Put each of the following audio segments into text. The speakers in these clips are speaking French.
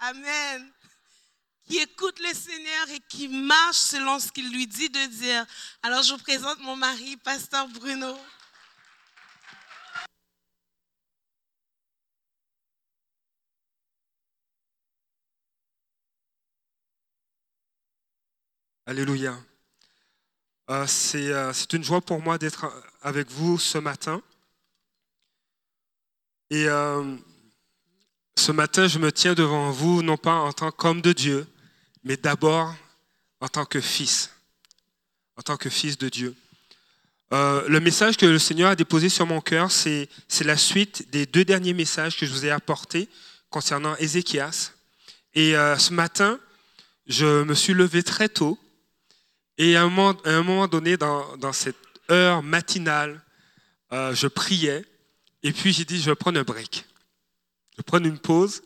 Amen. Qui écoute le Seigneur et qui marche selon ce qu'il lui dit de dire. Alors je vous présente mon mari, pasteur Bruno. Alléluia. Euh, euh, c'est une joie pour moi d'être avec vous ce matin. Et euh, ce matin, je me tiens devant vous, non pas en tant qu'homme de Dieu, mais d'abord en tant que fils, en tant que fils de Dieu. le message que le Seigneur a déposé sur mon cœur, c'est la suite des deux derniers messages que je vous ai apportés concernant Ézéchias. Et ce matin, je me suis levé très tôt et à un moment, donné, dans, cette heure matinale, euh, je priais et puis j'ai dit, je vais prendre un break. Vais prendre une pause.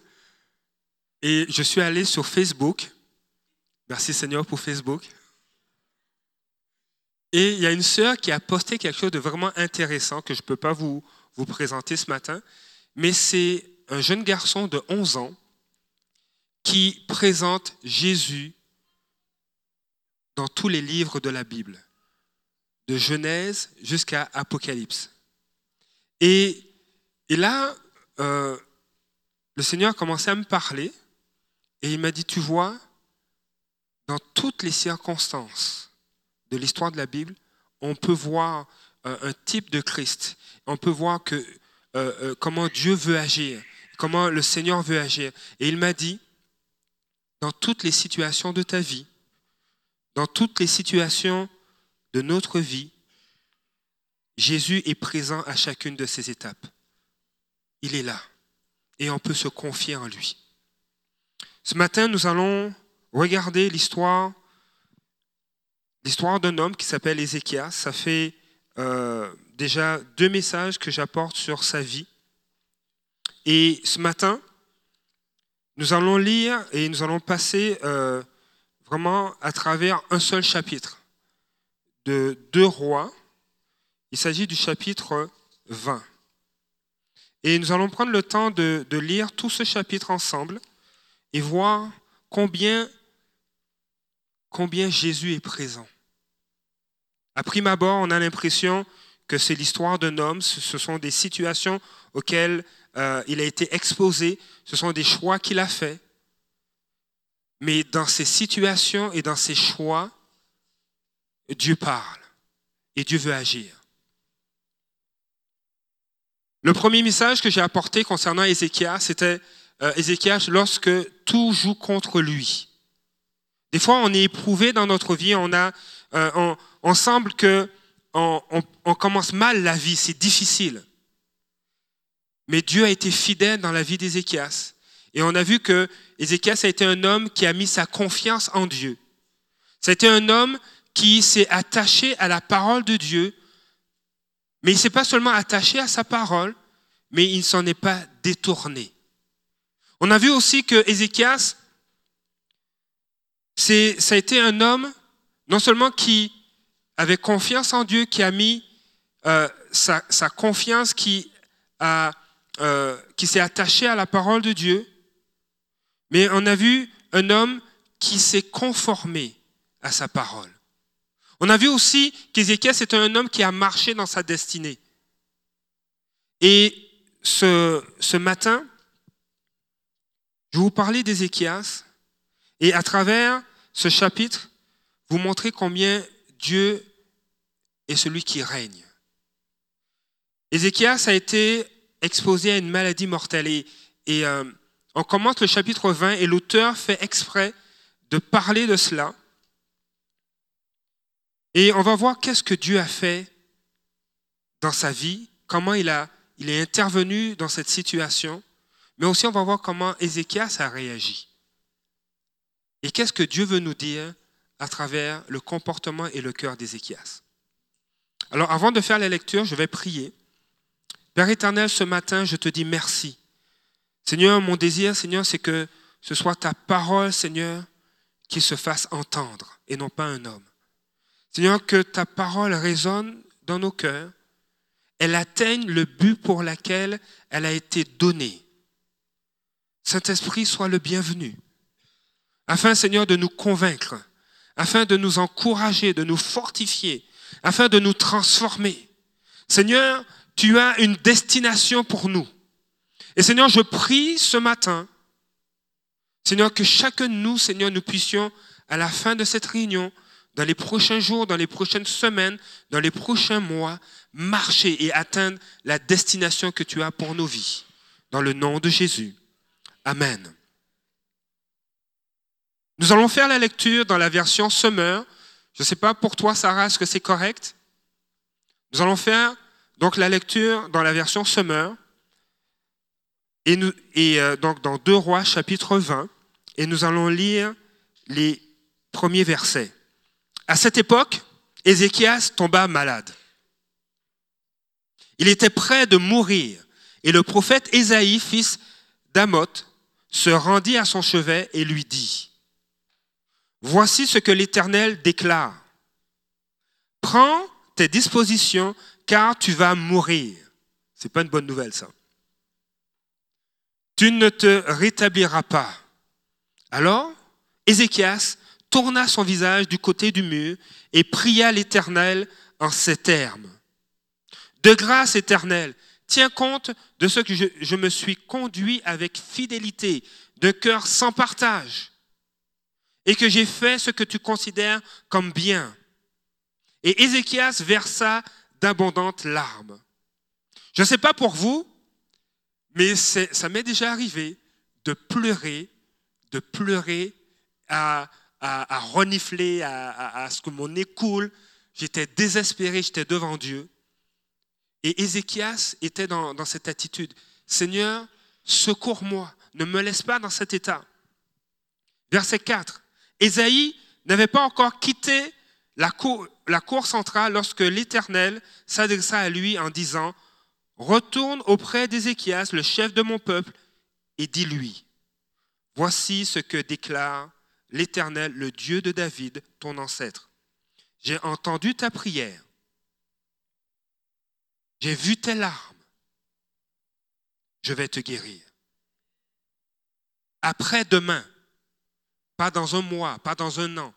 Et je suis allé sur Facebook. Merci Seigneur pour Facebook. Et il y a une sœur qui a posté quelque chose de vraiment intéressant que je ne peux pas vous, vous présenter ce matin. Mais c'est un jeune garçon de 11 ans qui présente Jésus dans tous les livres de la Bible, de Genèse jusqu'à Apocalypse. Et, et là, euh, le Seigneur a commencé à me parler et il m'a dit, tu vois, dans toutes les circonstances de l'histoire de la Bible, on peut voir euh, un type de Christ. On peut voir que, euh, comment Dieu veut agir, comment le Seigneur veut agir. Et il m'a dit, dans toutes les situations de ta vie, dans toutes les situations de notre vie, Jésus est présent à chacune de ces étapes. Il est là et on peut se confier en lui. Ce matin, nous allons regarder l'histoire l'histoire d'un homme qui s'appelle Ézéchias. Ça fait euh, déjà deux messages que j'apporte sur sa vie. Et ce matin, nous allons lire et nous allons passer euh, vraiment à travers un seul chapitre de deux rois. Il s'agit du chapitre 20. Et nous allons prendre le temps de, lire tout ce chapitre ensemble et voir combien, Jésus est présent. À prime abord, on a l'impression que c'est l'histoire d'un homme, ce sont des situations auxquelles euh, il a été exposé, ce sont des choix qu'il a faits. Mais dans ces situations et dans ces choix, Dieu parle et Dieu veut agir. Le premier message que j'ai apporté concernant Ézéchias, c'était euh, Ézéchias lorsque tout joue contre lui. Des fois, on est éprouvé dans notre vie, on, a, euh, on, semble que on, on commence mal la vie, c'est difficile. Mais Dieu a été fidèle dans la vie d'Ézéchias. Et on a vu que Ézéchias a été un homme qui a mis sa confiance en Dieu. C'était un homme qui s'est attaché à la parole de Dieu, mais il s'est pas seulement attaché à sa parole, mais il ne s'en est pas détourné. On a vu aussi que Ézéchias, ça a été un homme non seulement qui avait confiance en Dieu, qui a mis euh, sa, confiance, euh, qui s'est attaché à la parole de Dieu, mais on a vu un homme qui s'est conformé à sa parole. On a vu aussi qu'Ézéchias était un homme qui a marché dans sa destinée. Et ce, matin, je vous parler d'Ézéchias et à travers ce chapitre, vous montrer combien Dieu est celui qui règne. Ézéchias a été exposé à une maladie mortelle et, et euh, on commence le chapitre 20 et l'auteur fait exprès de parler de cela. Et on va voir qu'est-ce que Dieu a fait dans sa vie, comment il, a, il est intervenu dans cette situation, mais aussi on va voir comment Ézéchias a réagi. Et qu'est-ce que Dieu veut nous dire à travers le comportement et le cœur d'Ézéchias? Alors avant de faire la lecture, je vais prier. Père éternel, ce matin, je te dis merci Seigneur, mon désir, Seigneur, c'est que ce soit ta parole, Seigneur, qui se fasse entendre et non pas un homme. Seigneur, que ta parole résonne dans nos cœurs, elle atteigne le but pour lequel elle a été donnée. Saint-Esprit, sois le bienvenu. Afin, Seigneur, de nous convaincre, afin de nous encourager, de nous fortifier, afin de nous transformer. Seigneur, tu as une destination pour nous. Et Seigneur, je prie ce matin, Seigneur, que chacun de nous, Seigneur, nous puissions, à la fin de cette réunion, dans les prochains jours, dans les prochaines semaines, dans les prochains mois, marcher et atteindre la destination que tu as pour nos vies. Dans le nom de Jésus. Amen. Nous allons faire la lecture dans la version Summer. Je ne sais pas pour toi, Sarah, est-ce que c'est correct? Nous allons faire donc la lecture dans la version Summer. Et, nous, et euh, donc dans 2 Rois chapitre 20. Et nous allons lire les premiers versets. À cette époque, Ézéchias tomba malade. Il était prêt de mourir. Et le prophète Ésaïe, fils d'Amoth, se rendit à son chevet et lui dit, Voici ce que l'Éternel déclare. Prends tes dispositions car tu vas mourir. C'est pas une bonne nouvelle ça. Tu ne te rétabliras pas. Alors, Ézéchias tourna son visage du côté du mur et pria l'Éternel en ces termes. De grâce éternelle, tiens compte de ce que je, je me suis conduit avec fidélité, de cœur sans partage, et que j'ai fait ce que tu considères comme bien. Et Ézéchias versa d'abondantes larmes. Je ne sais pas pour vous, mais ça m'est déjà arrivé de pleurer, de pleurer à, à, renifler, à, ce que mon nez coule. J'étais désespéré, j'étais devant Dieu. Et Ézéchias était dans, cette attitude. Seigneur, secours-moi, ne me laisse pas dans cet état. Verset 4. Ésaïe n'avait pas encore quitté la cour, la cour centrale lorsque l'Éternel s'adressa à lui en disant, Retourne auprès d'Ézéchias, le chef de mon peuple, et dis-lui, Voici ce que déclare l'Éternel, le Dieu de David, ton ancêtre. J'ai entendu ta prière. J'ai vu tes larmes. Je vais te guérir. Après-demain, pas dans un mois, pas dans un an,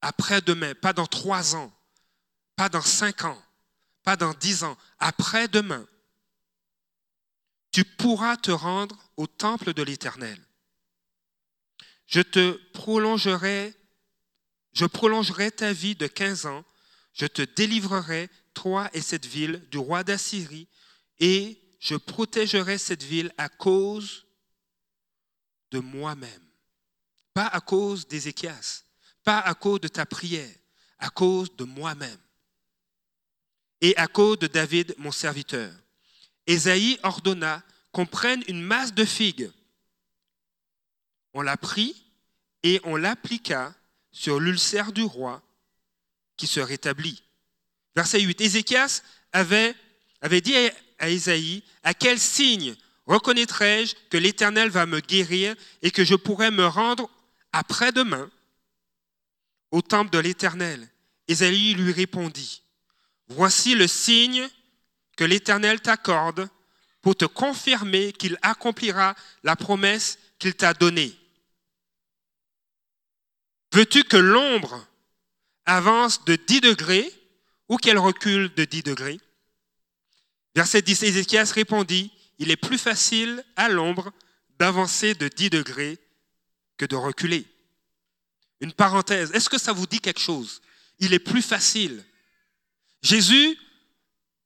après-demain, pas dans trois ans, pas dans cinq ans, pas dans dix ans, après-demain, tu pourras te rendre au temple de l'Éternel je te prolongerai, ta vie de 15 ans, je te délivrerai, toi et cette ville, du roi d'Assyrie, et je protégerai cette ville à cause de moi-même. Pas à cause d'Ézéchias, pas à cause de ta prière, à cause de moi-même. Et à cause de David, mon serviteur. Ésaïe ordonna qu'on prenne une masse de figues on l'a pris et on l'appliqua sur l'ulcère du roi qui se rétablit. Verset 8. Ézéchias avait, avait dit à Isaïe, à quel signe reconnaîtrai-je que l'Éternel va me guérir et que je pourrai me rendre après-demain au temple de l'Éternel? Isaïe lui répondit, Voici le signe que l'Éternel t'accorde pour te confirmer qu'il accomplira la promesse qu'il t'a donnée. Veux-tu que l'ombre avance de 10 degrés ou qu'elle recule de 10 degrés? Verset 10, Ézéchias répondit, il est plus facile à l'ombre d'avancer de 10 degrés que de reculer. Une parenthèse, est-ce que ça vous dit quelque chose? Il est plus facile. Jésus,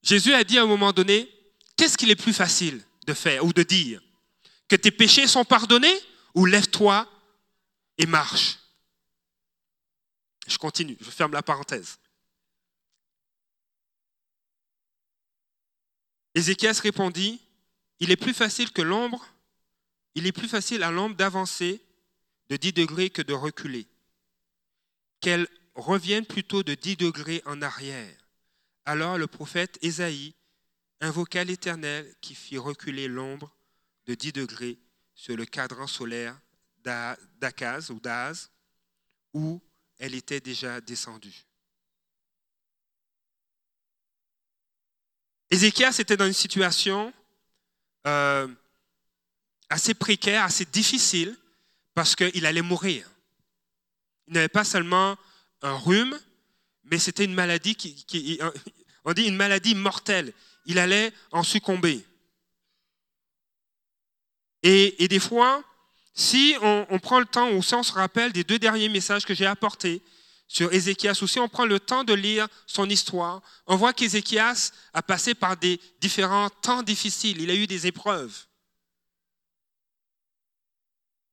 Jésus a dit à un moment donné, qu'est-ce qu'il est plus facile de faire ou de dire? Que tes péchés sont pardonnés ou lève-toi et marche je continue, je ferme la parenthèse. Ézéchias répondit, il est plus facile que l'ombre, il est plus facile à l'ombre d'avancer de 10 degrés que de reculer. Qu'elle revienne plutôt de 10 degrés en arrière. Alors le prophète Ésaïe invoqua l'Éternel qui fit reculer l'ombre de 10 degrés sur le cadran solaire d'Akaz ou d'Az, où elle était déjà descendue. Ézéchias était dans une situation euh, assez précaire, assez difficile, parce qu'il allait mourir. Il n'avait pas seulement un rhume, mais c'était une maladie qui, mortelle. Il allait en succomber. Et, des fois, si on, prend le temps, ou si on se rappelle des deux derniers messages que j'ai apportés sur Ézéchias, ou si on prend le temps de lire son histoire, on voit qu'Ézéchias a passé par des différents temps difficiles. Il a eu des épreuves.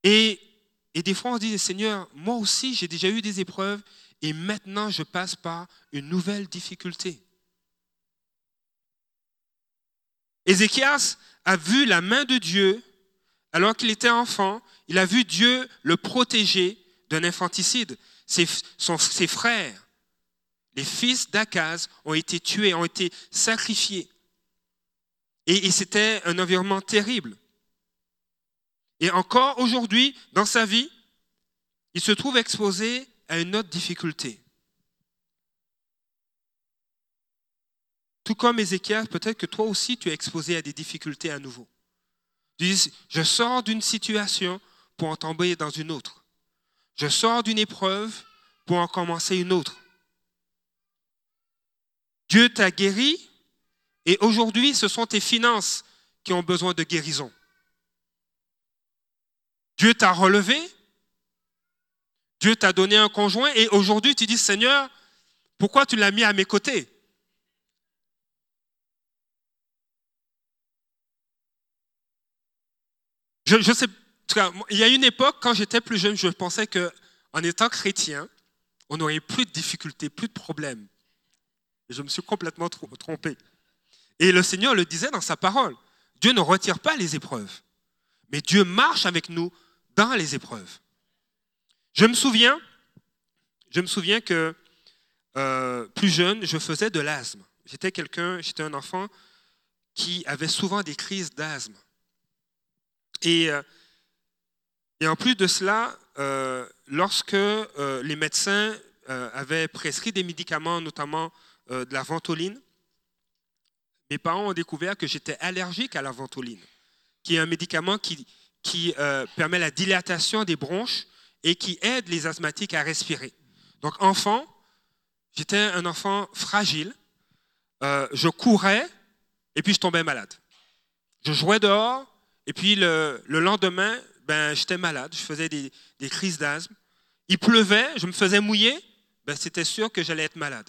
Et, et des fois, on dit, Seigneur, moi aussi, j'ai déjà eu des épreuves, et maintenant, je passe par une nouvelle difficulté. Ézéchias a vu la main de Dieu alors qu'il était enfant. Il a vu Dieu le protéger d'un infanticide. Ses, frères, les fils d'Akaz, ont été tués, ont été sacrifiés. Et, et c'était un environnement terrible. Et encore aujourd'hui, dans sa vie, il se trouve exposé à une autre difficulté. Tout comme Ézéchiel, peut-être que toi aussi tu es exposé à des difficultés à nouveau. Je sors d'une situation pour en tomber dans une autre. Je sors d'une épreuve pour en commencer une autre. Dieu t'a guéri et aujourd'hui ce sont tes finances qui ont besoin de guérison. Dieu t'a relevé, Dieu t'a donné un conjoint et aujourd'hui tu dis Seigneur, pourquoi tu l'as mis à mes côtés? Il y a une époque, quand j'étais plus jeune, je pensais qu'en étant chrétien, on n'aurait plus de difficultés, plus de problèmes. Je me suis complètement trompé. Et le Seigneur le disait dans sa parole. Dieu ne retire pas les épreuves, mais Dieu marche avec nous dans les épreuves. Je me souviens, je me souviens que euh, plus jeune, je faisais de l'asthme. J'étais quelqu'un, j'étais un enfant qui avait souvent des crises d'asthme. Et, euh, et en plus de cela, euh, lorsque euh, les médecins avaient prescrit des médicaments, notamment de la ventoline, mes parents ont découvert que j'étais allergique à la ventoline, qui est un médicament qui, qui permet la dilatation des bronches et qui aide les asthmatiques à respirer. Donc, enfant, j'étais un enfant fragile. je courais et puis je tombais malade. Je jouais dehors, et puis le, lendemain, ben, j'étais malade, je faisais des, crises d'asthme. Il pleuvait, je me faisais mouiller, ben, c'était sûr que j'allais être malade.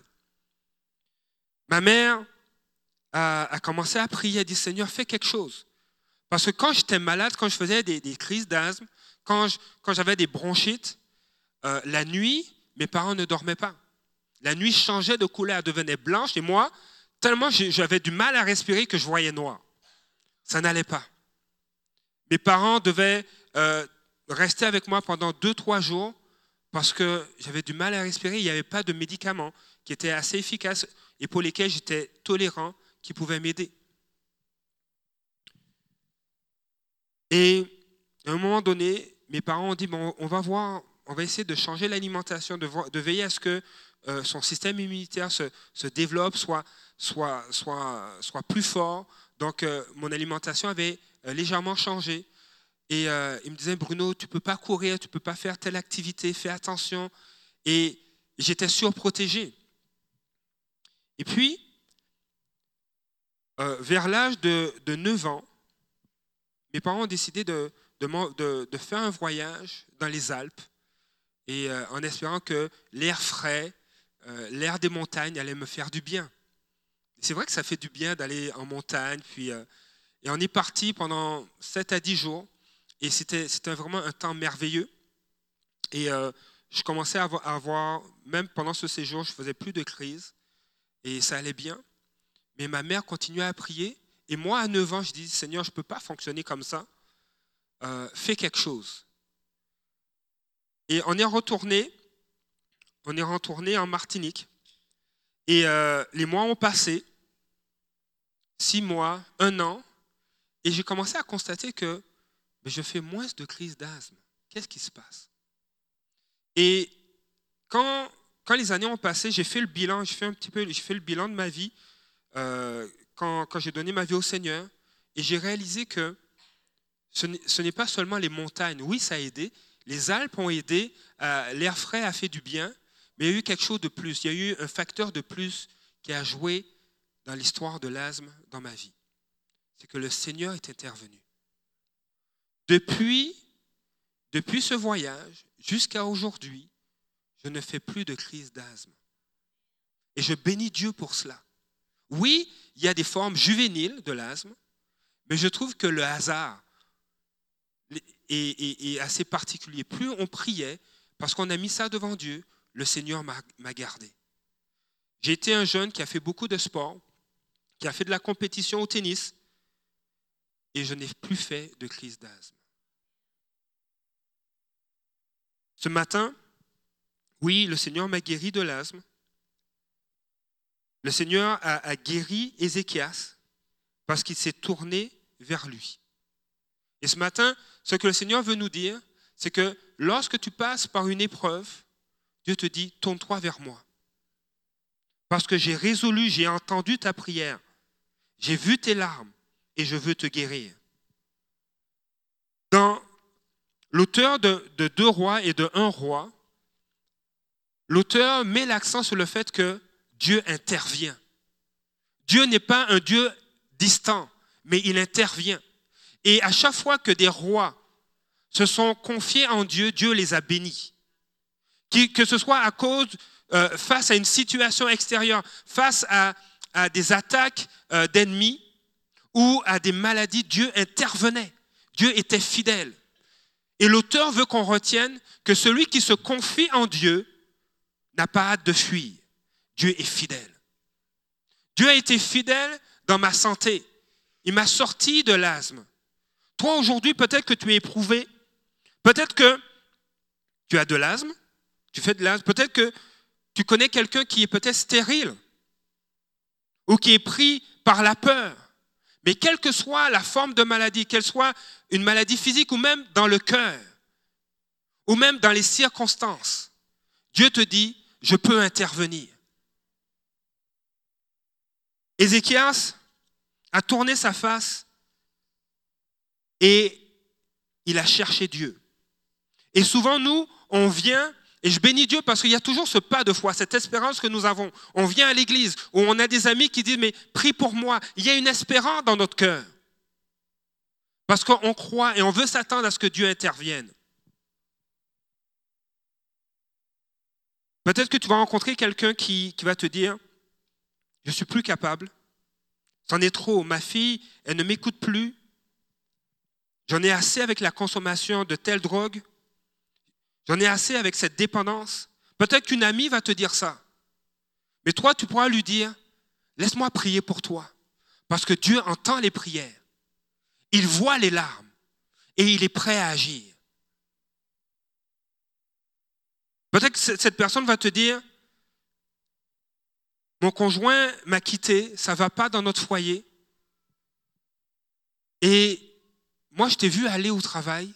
Ma mère a, commencé à prier, elle dit Seigneur, fais quelque chose. Parce que quand j'étais malade, quand je faisais des, crises d'asthme, quand, j'avais des bronchites, euh, la nuit, mes parents ne dormaient pas. La nuit changeait de couleur, devenait blanche, et moi, tellement j'avais du mal à respirer que je voyais noir. Ça n'allait pas. Mes parents devaient euh, rester avec moi pendant deux, trois jours parce que j'avais du mal à respirer. Il n'y avait pas de médicaments qui étaient assez efficaces et pour lesquels j'étais tolérant, qui pouvaient m'aider. Et à un moment donné, mes parents ont dit, bon, on va voir, on va essayer de changer l'alimentation, de, veiller à ce que euh, son système immunitaire se, développe, soit, soit, soit, soit plus fort. Donc, euh, mon alimentation avait légèrement changé. Et euh, il me disait, Bruno, tu ne peux pas courir, tu ne peux pas faire telle activité, fais attention. Et j'étais surprotégé. Et puis, euh, vers l'âge de, de, 9 ans, mes parents ont décidé de, de, de, faire un voyage dans les Alpes, et en espérant que l'air frais, l'air des montagnes allait me faire du bien. C'est vrai que ça fait du bien d'aller en montagne, puis et on est parti pendant 7 à 10 jours. Et c'était, vraiment un temps merveilleux. Et euh, je commençais à avoir, même pendant ce séjour, je faisais plus de crise. Et ça allait bien. Mais ma mère continuait à prier. Et moi, à 9 ans, je dis, Seigneur, je ne peux pas fonctionner comme ça. Euh, fais quelque chose. Et on est retourné, on est retourné en Martinique. Et euh, les mois ont passé, six mois, un an, et j'ai commencé à constater que je fais moins de crises d'asthme. Qu'est-ce qui se passe? Et quand, les années ont passé, j'ai fait le bilan, j'ai fait un petit peu, j'ai fait le bilan de ma vie euh, quand, quand j'ai donné ma vie au Seigneur, et j'ai réalisé que ce n'est pas seulement les montagnes. Oui, ça a aidé. Les Alpes ont aidé. Euh, l'air frais a fait du bien. Mais il y a eu quelque chose de plus. Il y a eu un facteur de plus qui a joué dans l'histoire de l'asthme dans ma vie. C'est que le Seigneur est intervenu. Depuis, depuis ce voyage jusqu'à aujourd'hui, je ne fais plus de crise d'asthme. Et je bénis Dieu pour cela. Oui, il y a des formes juvéniles de l'asthme, mais je trouve que le hasard est, assez particulier. Plus on priait, parce qu'on a mis ça devant Dieu, le Seigneur m'a gardé. J'ai été un jeune qui a fait beaucoup de sport, qui a fait de la compétition au tennis, et je n'ai plus fait de crise d'asthme. Ce matin, oui, le Seigneur m'a guéri de l'asthme. Le Seigneur a, guéri Ézéchias parce qu'il s'est tourné vers lui. Et ce matin, ce que le Seigneur veut nous dire, c'est que lorsque tu passes par une épreuve, Dieu te dit, tourne-toi vers moi. Parce que j'ai résolu, j'ai entendu ta prière, j'ai vu tes larmes et je veux te guérir. Dans l'auteur de, de, deux rois et de un roi, l'auteur met l'accent sur le fait que Dieu intervient. Dieu n'est pas un Dieu distant, mais il intervient. Et à chaque fois que des rois se sont confiés en Dieu, Dieu les a bénis. Que ce soit à cause, euh, face à une situation extérieure, face à, des attaques euh, d'ennemis ou à des maladies, Dieu intervenait. Dieu était fidèle. Et l'auteur veut qu'on retienne que celui qui se confie en Dieu n'a pas hâte de fuir. Dieu est fidèle. Dieu a été fidèle dans ma santé. Il m'a sorti de l'asthme. Toi, aujourd'hui, peut-être que tu es éprouvé. Peut-être que tu as de l'asthme. Tu fais de l'asthme. Peut-être que tu connais quelqu'un qui est peut-être stérile ou qui est pris par la peur. Mais quelle que soit la forme de maladie, qu'elle soit une maladie physique ou même dans le cœur, ou même dans les circonstances, Dieu te dit, je peux intervenir. Ézéchias a tourné sa face et il a cherché Dieu. Et souvent, nous, on vient, et je bénis Dieu parce qu'il y a toujours ce pas de foi, cette espérance que nous avons. On vient à l'église où on a des amis qui disent, mais prie pour moi. Il y a une espérance dans notre cœur. Parce qu'on croit et on veut s'attendre à ce que Dieu intervienne. Peut-être que tu vas rencontrer quelqu'un qui, va te dire, je suis plus capable, c'en est trop, ma fille, elle ne m'écoute plus, J'en ai assez avec la consommation de telle drogue. J'en ai assez avec cette dépendance. Peut-être qu'une amie va te dire ça. Mais toi, tu pourras lui dire, laisse-moi prier pour toi. Parce que Dieu entend les prières. Il voit les larmes et il est prêt à agir. Peut-être que cette personne va te dire, mon conjoint m'a quitté, ça ne va pas dans notre foyer. Et moi, je t'ai vu aller au travail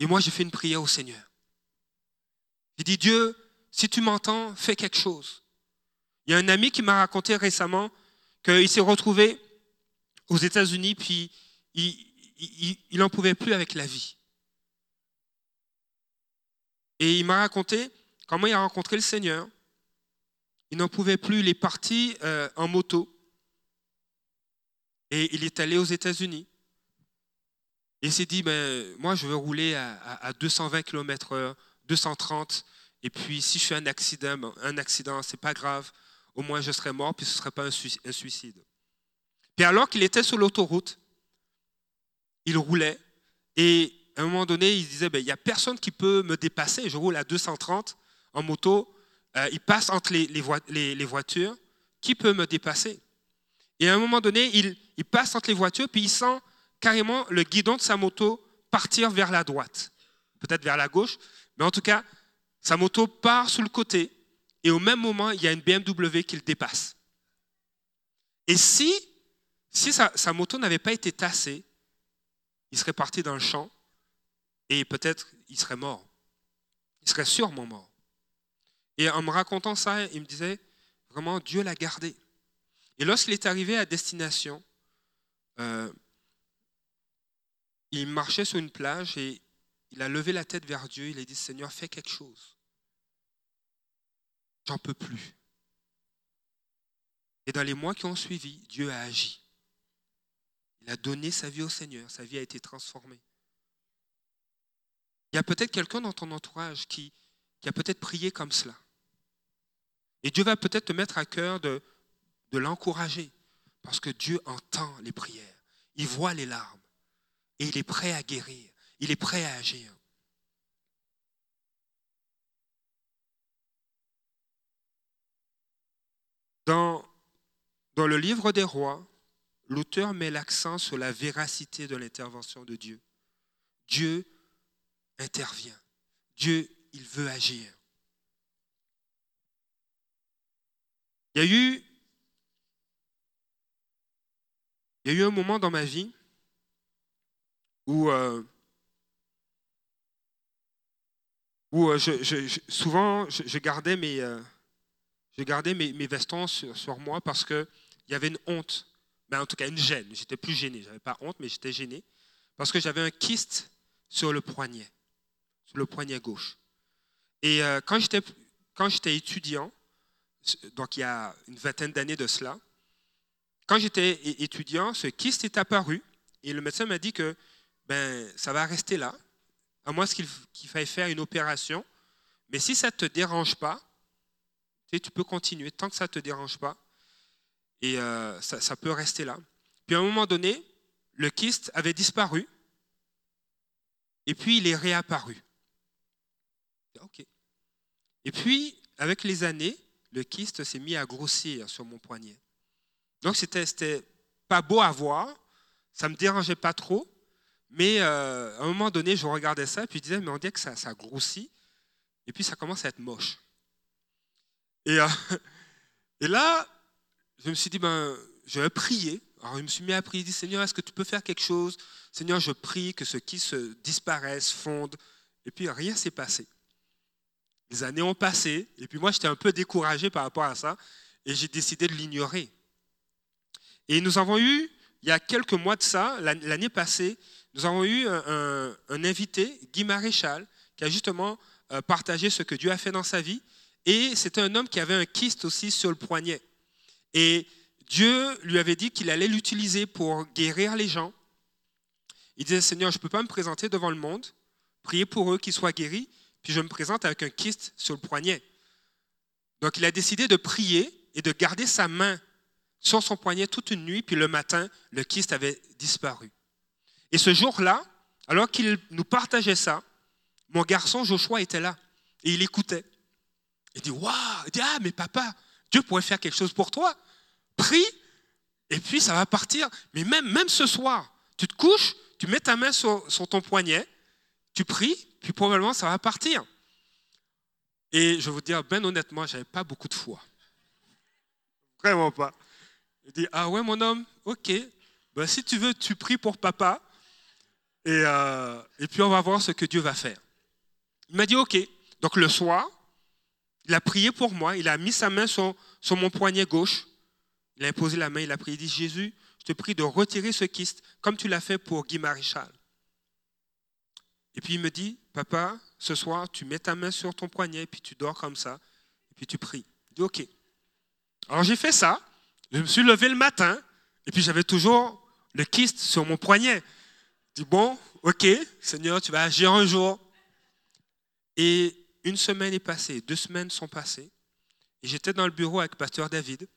et moi, j'ai fait une prière au Seigneur. J'ai dit, Dieu, si tu m'entends, fais quelque chose. Il y a un ami qui m'a raconté récemment qu'il s'est retrouvé aux États-Unis, puis il n'en pouvait plus avec la vie. Et il m'a raconté comment il a rencontré le Seigneur. Il n'en pouvait plus, il est parti euh, en moto. Et il est allé aux États-Unis. Il s'est dit, ben, moi, je veux rouler à, 220 km/h, 230, et puis si je fais un accident, un accident, c'est pas grave, au moins je serai mort, puis ce ne serait pas un suicide. Puis alors qu'il était sur l'autoroute, il roulait, et à un moment donné, il disait, ben, il n'y a personne qui peut me dépasser, je roule à 230 en moto, euh, il passe entre les, les, voitures, qui peut me dépasser? Et à un moment donné, il, il passe entre les voitures, puis il sent carrément le guidon de sa moto partir vers la droite, peut-être vers la gauche, mais en tout cas, sa moto part sur le côté et au même moment, il y a une BMW qui le dépasse. Et si, si sa, moto n'avait pas été tassée, il serait parti dans le champ et peut-être il serait mort. Il serait sûrement mort. Et en me racontant ça, il me disait, vraiment, Dieu l'a gardé. Et lorsqu'il est arrivé à destination, euh, il marchait sur une plage et il a levé la tête vers Dieu. Il a dit, Seigneur, fais quelque chose. J'en peux plus. Et dans les mois qui ont suivi, Dieu a agi. Il a donné sa vie au Seigneur. Sa vie a été transformée. Il y a peut-être quelqu'un dans ton entourage qui, a peut-être prié comme cela. Et Dieu va peut-être te mettre à cœur de l'encourager, parce que Dieu entend les prières, il voit les larmes, et il est prêt à guérir, il est prêt à agir. Dans, le livre des rois, l'auteur met l'accent sur la véracité de l'intervention de Dieu. Dieu intervient. Dieu, il veut agir. Il y a eu, il y a eu un moment dans ma vie où, euh, où euh, souvent je, gardais mes, euh, vestons sur, moi parce qu'il y avait une honte, mais ben, en tout cas une gêne. J'étais plus gêné, je n'avais pas honte, mais j'étais gêné. Parce que j'avais un kyste sur le poignet, sur le poignet gauche. Et quand j'étais quand j'étais étudiant, donc il y a une vingtaine d'années de cela, quand j'étais étudiant, ce kyste est apparu et le médecin m'a dit que ben, ça va rester là, à moins qu'il faille faire une opération. Mais si ça ne te dérange pas, tu, peux continuer tant que ça ne te dérange pas. Et euh, ça, peut rester là. Puis à un moment donné, le kyste avait disparu. Et puis il est réapparu. Et puis, avec les années, le kyste s'est mis à grossir sur mon poignet. Donc, c'était pas beau à voir, ça ne me dérangeait pas trop, mais euh, à un moment donné, je regardais ça puis je disais, mais on dirait que ça, grossit, et puis ça commence à être moche. Et, euh, et là, je me suis dit, ben, je vais prier. Alors, je me suis mis à prier, je dis, Seigneur, est-ce que tu peux faire quelque chose? Seigneur, je prie que ce qui se disparaisse, fonde. Et puis, rien s'est passé. Les années ont passé, et puis moi, j'étais un peu découragé par rapport à ça, et j'ai décidé de l'ignorer. Et nous avons eu, il y a quelques mois de ça, l'année passée, nous avons eu un, invité, Guy Maréchal, qui a justement euh, partagé ce que Dieu a fait dans sa vie. Et c'était un homme qui avait un kyste aussi sur le poignet. Et Dieu lui avait dit qu'il allait l'utiliser pour guérir les gens. Il disait, Seigneur, je ne peux pas me présenter devant le monde, prier pour eux qu'ils soient guéris, puis je me présente avec un kyste sur le poignet. Donc il a décidé de prier et de garder sa main sur son poignet toute une nuit, puis le matin, le kyste avait disparu. Et ce jour-là, alors qu'il nous partageait ça, mon garçon Joshua était là et il écoutait. Il dit Waouh Il dit Ah, mais papa, Dieu pourrait faire quelque chose pour toi. Prie, et puis ça va partir. Mais même, même ce soir, tu te couches, tu mets ta main sur, ton poignet, tu pries, puis probablement ça va partir. Et je vais vous dire, ben honnêtement, je n'avais pas beaucoup de foi. Vraiment pas. Il dit, ah ouais mon homme, ok, ben, si tu veux, tu pries pour papa, et, euh, et puis on va voir ce que Dieu va faire. Il m'a dit, ok. Donc le soir, il a prié pour moi, il a mis sa main sur, mon poignet gauche, il a imposé la main, il a prié, il dit, Jésus, je te prie de retirer ce kyste, comme tu l'as fait pour Guy Maréchal. Et puis il me dit, papa, ce soir, tu mets ta main sur ton poignet, puis tu dors comme ça, et puis tu pries. Je dis, ok. Alors j'ai fait ça, je me suis levé le matin, et puis j'avais toujours le kyste sur mon poignet. Dis, bon, ok, Seigneur, tu vas agir un jour. Et une semaine est passée, deux semaines sont passées, et j'étais dans le bureau avec Pasteur David.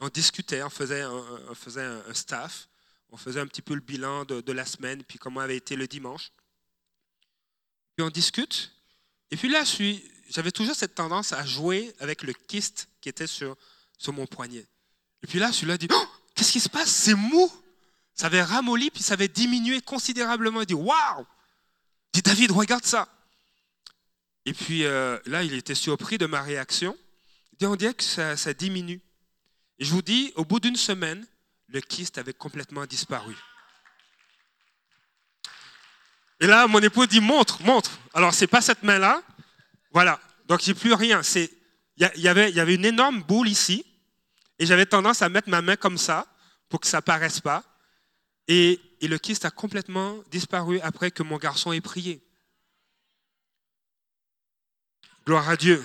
On discutait, on faisait un, staff, on faisait un petit peu le bilan de, la semaine, puis comment avait été le dimanche puis on discute. Et puis là, j'avais toujours cette tendance à jouer avec le kyste qui était sur, sur mon poignet. Et puis là, celui-là dit oh, Qu'est-ce qui se passe? C'est mou Ça avait ramolli, puis ça avait diminué considérablement. Il dit Waouh dit David, regarde ça. Et puis euh, là, il était surpris de ma réaction. Il dit On dirait que ça, diminue. Et je vous dis, au bout d'une semaine, le kyste avait complètement disparu. Et là, mon époux dit montre, montre. Alors, c'est pas cette main-là. Voilà. Donc, j'ai plus rien. C'est, il y, avait, une énorme boule ici, et j'avais tendance à mettre ma main comme ça pour que ça paraisse pas. Et, le kyste a complètement disparu après que mon garçon ait prié. Gloire à Dieu.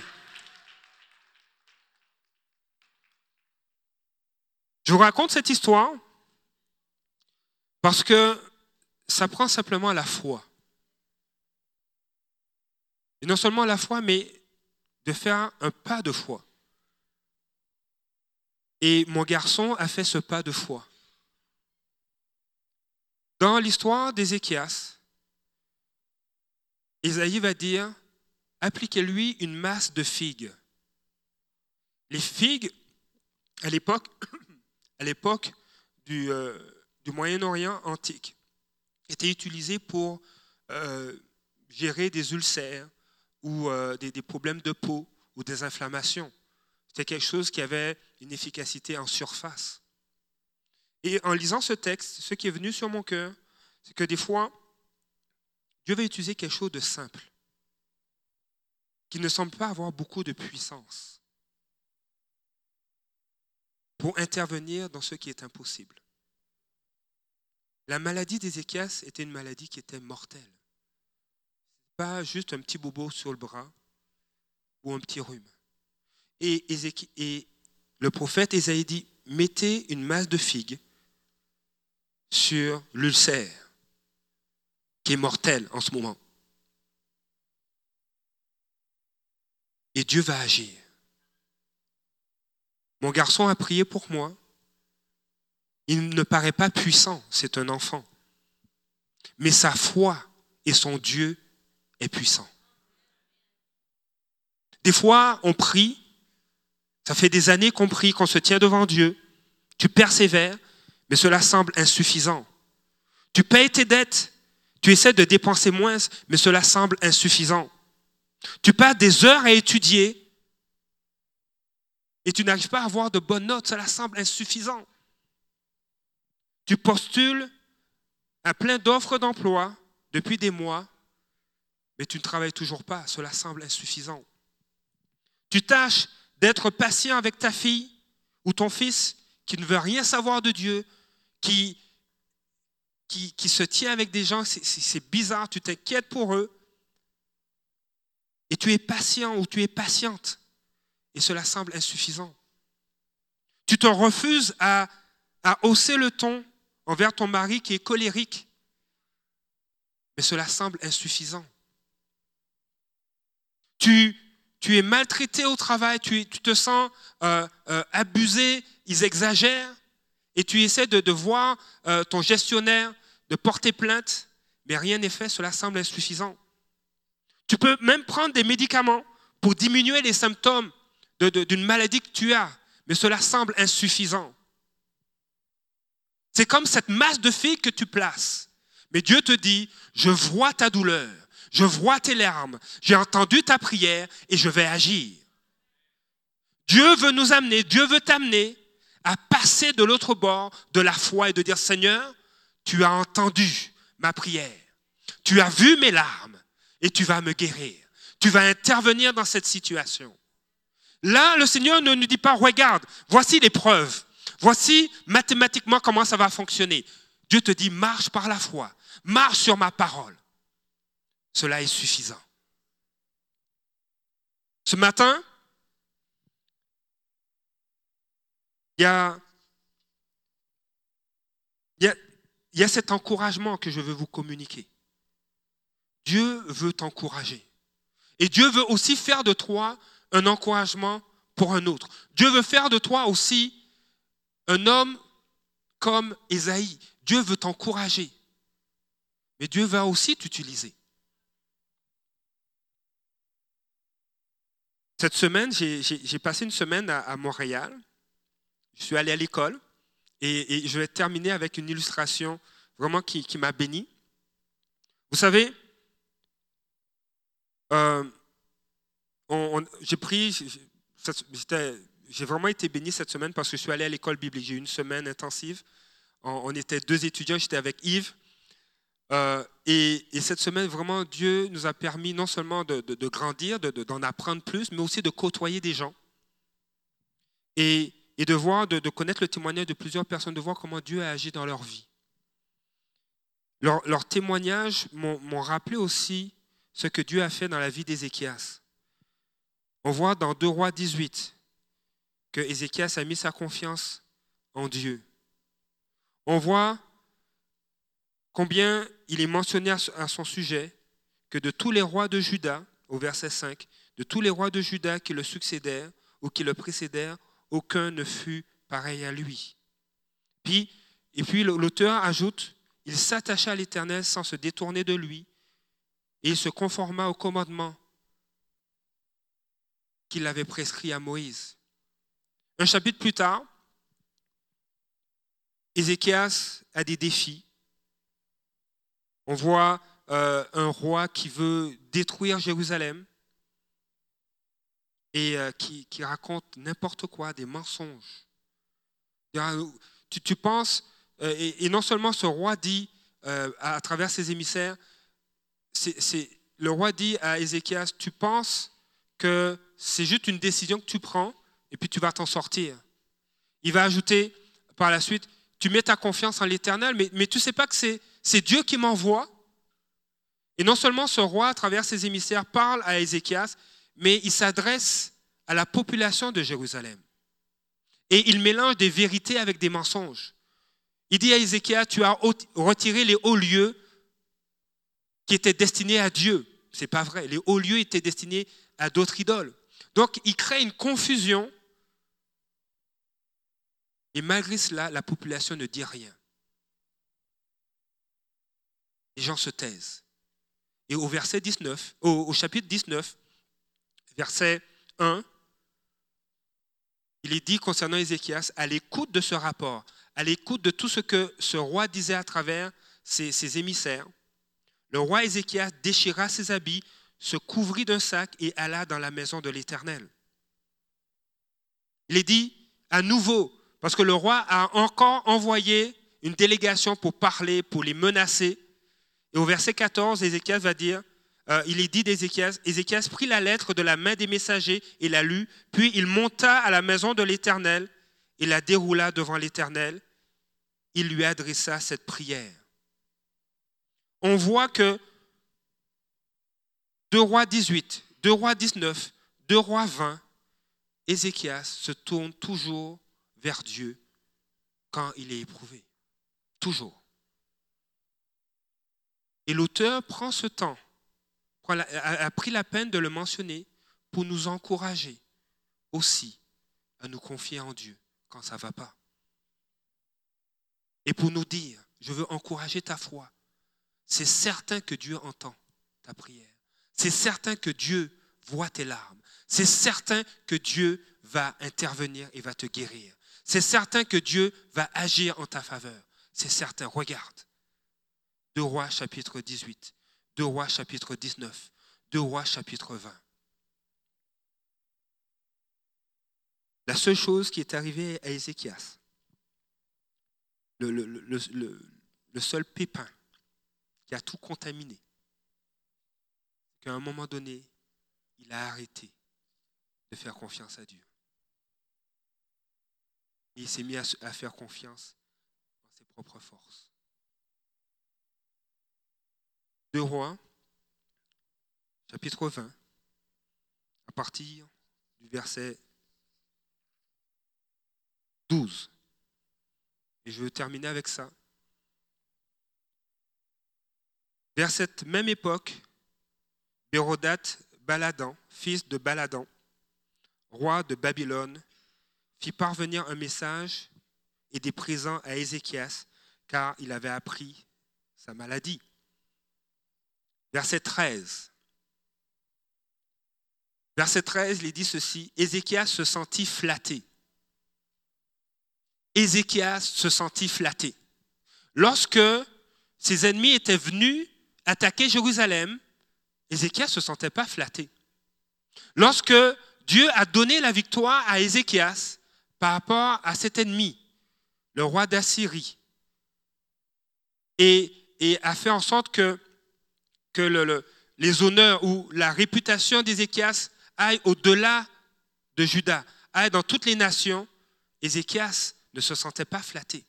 Je vous raconte cette histoire parce que ça prend simplement la foi. Et non seulement la foi, mais de faire un pas de foi. Et mon garçon a fait ce pas de foi. Dans l'histoire d'Ézéchias, Isaïe va dire, appliquez-lui une masse de figues. Les figues, à l'époque, euh, du Moyen-Orient antique, étaient utilisées pour euh, gérer des ulcères ou euh, des problèmes de peau ou des inflammations. C'était quelque chose qui avait une efficacité en surface. Et en lisant ce texte, ce qui est venu sur mon cœur, c'est que des fois, Dieu va utiliser quelque chose de simple, qui ne semble pas avoir beaucoup de puissance, pour intervenir dans ce qui est impossible. La maladie d'Ézéchias était une maladie qui était mortelle. Pas juste un petit bobo sur le bras ou un petit rhume. Et, le prophète Ésaïe dit, mettez une masse de figues sur l'ulcère, qui est mortel en ce moment. Et Dieu va agir. Mon garçon a prié pour moi. Il ne paraît pas puissant, c'est un enfant. Mais sa foi et son Dieu est puissant. Des fois, on prie, ça fait des années qu'on prie, qu'on se tient devant Dieu, tu persévères, mais cela semble insuffisant. Tu payes tes dettes, tu essaies de dépenser moins, mais cela semble insuffisant. Tu passes des heures à étudier et tu n'arrives pas à avoir de bonnes notes, cela semble insuffisant. Tu postules à plein d'offres d'emploi depuis des mois, mais tu ne travailles toujours pas, cela semble insuffisant. Tu tâches d'être patient avec ta fille ou ton fils qui ne veut rien savoir de Dieu, qui, se tient avec des gens, c'est bizarre, tu t'inquiètes pour eux, et tu es patient ou tu es patiente, et cela semble insuffisant. Tu te refuses à, à hausser le ton envers ton mari qui est colérique, mais cela semble insuffisant. Tu, tu es maltraité au travail, tu, tu te sens euh, euh, abusé, ils exagèrent, et tu essaies de, voir euh, ton gestionnaire, de porter plainte, mais rien n'est fait, cela semble insuffisant. Tu peux même prendre des médicaments pour diminuer les symptômes d'une maladie que tu as, mais cela semble insuffisant. C'est comme cette masse de filles que tu places. Mais Dieu te dit, je vois ta douleur, je vois tes larmes, j'ai entendu ta prière et je vais agir. Dieu veut nous amener, Dieu veut t'amener à passer de l'autre bord de la foi et de dire, Seigneur, tu as entendu ma prière, tu as vu mes larmes et tu vas me guérir. Tu vas intervenir dans cette situation. Là, le Seigneur ne nous dit pas, regarde, voici les preuves, voici mathématiquement comment ça va fonctionner. Dieu te dit, marche par la foi, marche sur ma parole. Cela est suffisant. Ce matin, il y a, cet encouragement que je veux vous communiquer. Dieu veut t'encourager. Et Dieu veut aussi faire de toi un encouragement pour un autre. Dieu veut faire de toi aussi un homme comme Esaïe. Dieu veut t'encourager. Mais Dieu va aussi t'utiliser. Cette semaine, j'ai passé une semaine à Montréal je suis allé à l'école et, je vais terminer avec une illustration vraiment qui, m'a béni. Vous savez, euh, j'ai pris, j'ai vraiment été béni cette semaine parce que je suis allé à l'école biblique. J'ai eu une semaine intensive. On, était deux étudiants, j'étais avec Yves. Euh, et, cette semaine, vraiment, Dieu nous a permis non seulement de, grandir, d'en apprendre plus, mais aussi de côtoyer des gens. Et et de voir, de, connaître le témoignage de plusieurs personnes, de voir comment Dieu a agi dans leur vie. leurs témoignages m'ont rappelé aussi ce que Dieu a fait dans la vie d'Ézéchias. On voit dans 2 Rois 18 que Ézéchias a mis sa confiance en Dieu. On voit combien il est mentionné à son sujet que de tous les rois de Juda, au verset 5, de tous les rois de Juda qui le succédèrent ou qui le précédèrent, aucun ne fut pareil à lui. Et puis l'auteur ajoute, il s'attacha à l'Éternel sans se détourner de lui, et il se conforma au commandement qu'il avait prescrit à Moïse. Un chapitre plus tard, Ézéchias a des défis. On voit euh, un roi qui veut détruire Jérusalem et euh, qui, raconte n'importe quoi, des mensonges. Tu, penses, euh, et, non seulement ce roi dit à, travers ses émissaires, c'est, le roi dit à Ézéchias, tu penses que c'est juste une décision que tu prends et puis tu vas t'en sortir. Il va ajouter par la suite, tu mets ta confiance en l'Éternel, mais, mais tu ne sais pas que c'est Dieu qui m'envoie. Et non seulement ce roi, à travers ses émissaires, parle à Ézéchias, mais il s'adresse à la population de Jérusalem. Et il mélange des vérités avec des mensonges. Il dit à Ézéchias, tu as retiré les hauts lieux qui étaient destinés à Dieu. Ce n'est pas vrai. Les hauts lieux étaient destinés à d'autres idoles. Donc, il crée une confusion. Et malgré cela, la population ne dit rien. Les gens se taisent. Et au verset 19, au, chapitre 19, verset 1, il est dit concernant Ézéchias, à l'écoute de ce rapport, à l'écoute de tout ce que ce roi disait à travers ses émissaires, le roi Ézéchias déchira ses habits, se couvrit d'un sac et alla dans la maison de l'Éternel. Il est dit à nouveau, parce que le roi a encore envoyé une délégation pour parler, pour les menacer. Et au verset 14, Ézéchias va dire, euh, il est dit d'Ézéchias, Ézéchias prit la lettre de la main des messagers et la lut, puis il monta à la maison de l'Éternel et la déroula devant l'Éternel. Il lui adressa cette prière. On voit que 2 rois 18, 2 rois 19, 2 rois 20, Ézéchias se tourne toujours vers Dieu quand il est éprouvé. Toujours. Et l'auteur prend ce temps, a pris la peine de le mentionner pour nous encourager aussi à nous confier en Dieu quand ça ne va pas. Et pour nous dire, je veux encourager ta foi. C'est certain que Dieu entend ta prière. C'est certain que Dieu voit tes larmes. C'est certain que Dieu va intervenir et va te guérir. C'est certain que Dieu va agir en ta faveur. C'est certain. Regarde. 2 Rois chapitre 18, 2 Rois chapitre 19, 2 Rois chapitre 20. La seule chose qui est arrivée à Ézéchias, le, seul pépin qui a tout contaminé, qu'à un moment donné, il a arrêté de faire confiance à Dieu. Il s'est mis à, faire confiance en ses propres forces. Deux rois, chapitre 20, à partir du verset 12. Et je veux terminer avec ça. Vers cette même époque, Bérodate Baladan, fils de Baladan, roi de Babylone, fit parvenir un message et des présents à Ézéchias, car il avait appris sa maladie. Verset 13. Verset 13, il dit ceci, Ézéchias se sentit flatté. Ézéchias se sentit flatté. Lorsque ses ennemis étaient venus attaquer Jérusalem, Ézéchias ne se sentait pas flatté. Lorsque Dieu a donné la victoire à Ézéchias par rapport à cet ennemi, le roi d'Assyrie, et, a fait en sorte que, que les honneurs ou la réputation d'Ézéchias aille au-delà de Juda, aille dans toutes les nations, Ézéchias ne se sentait pas flatté.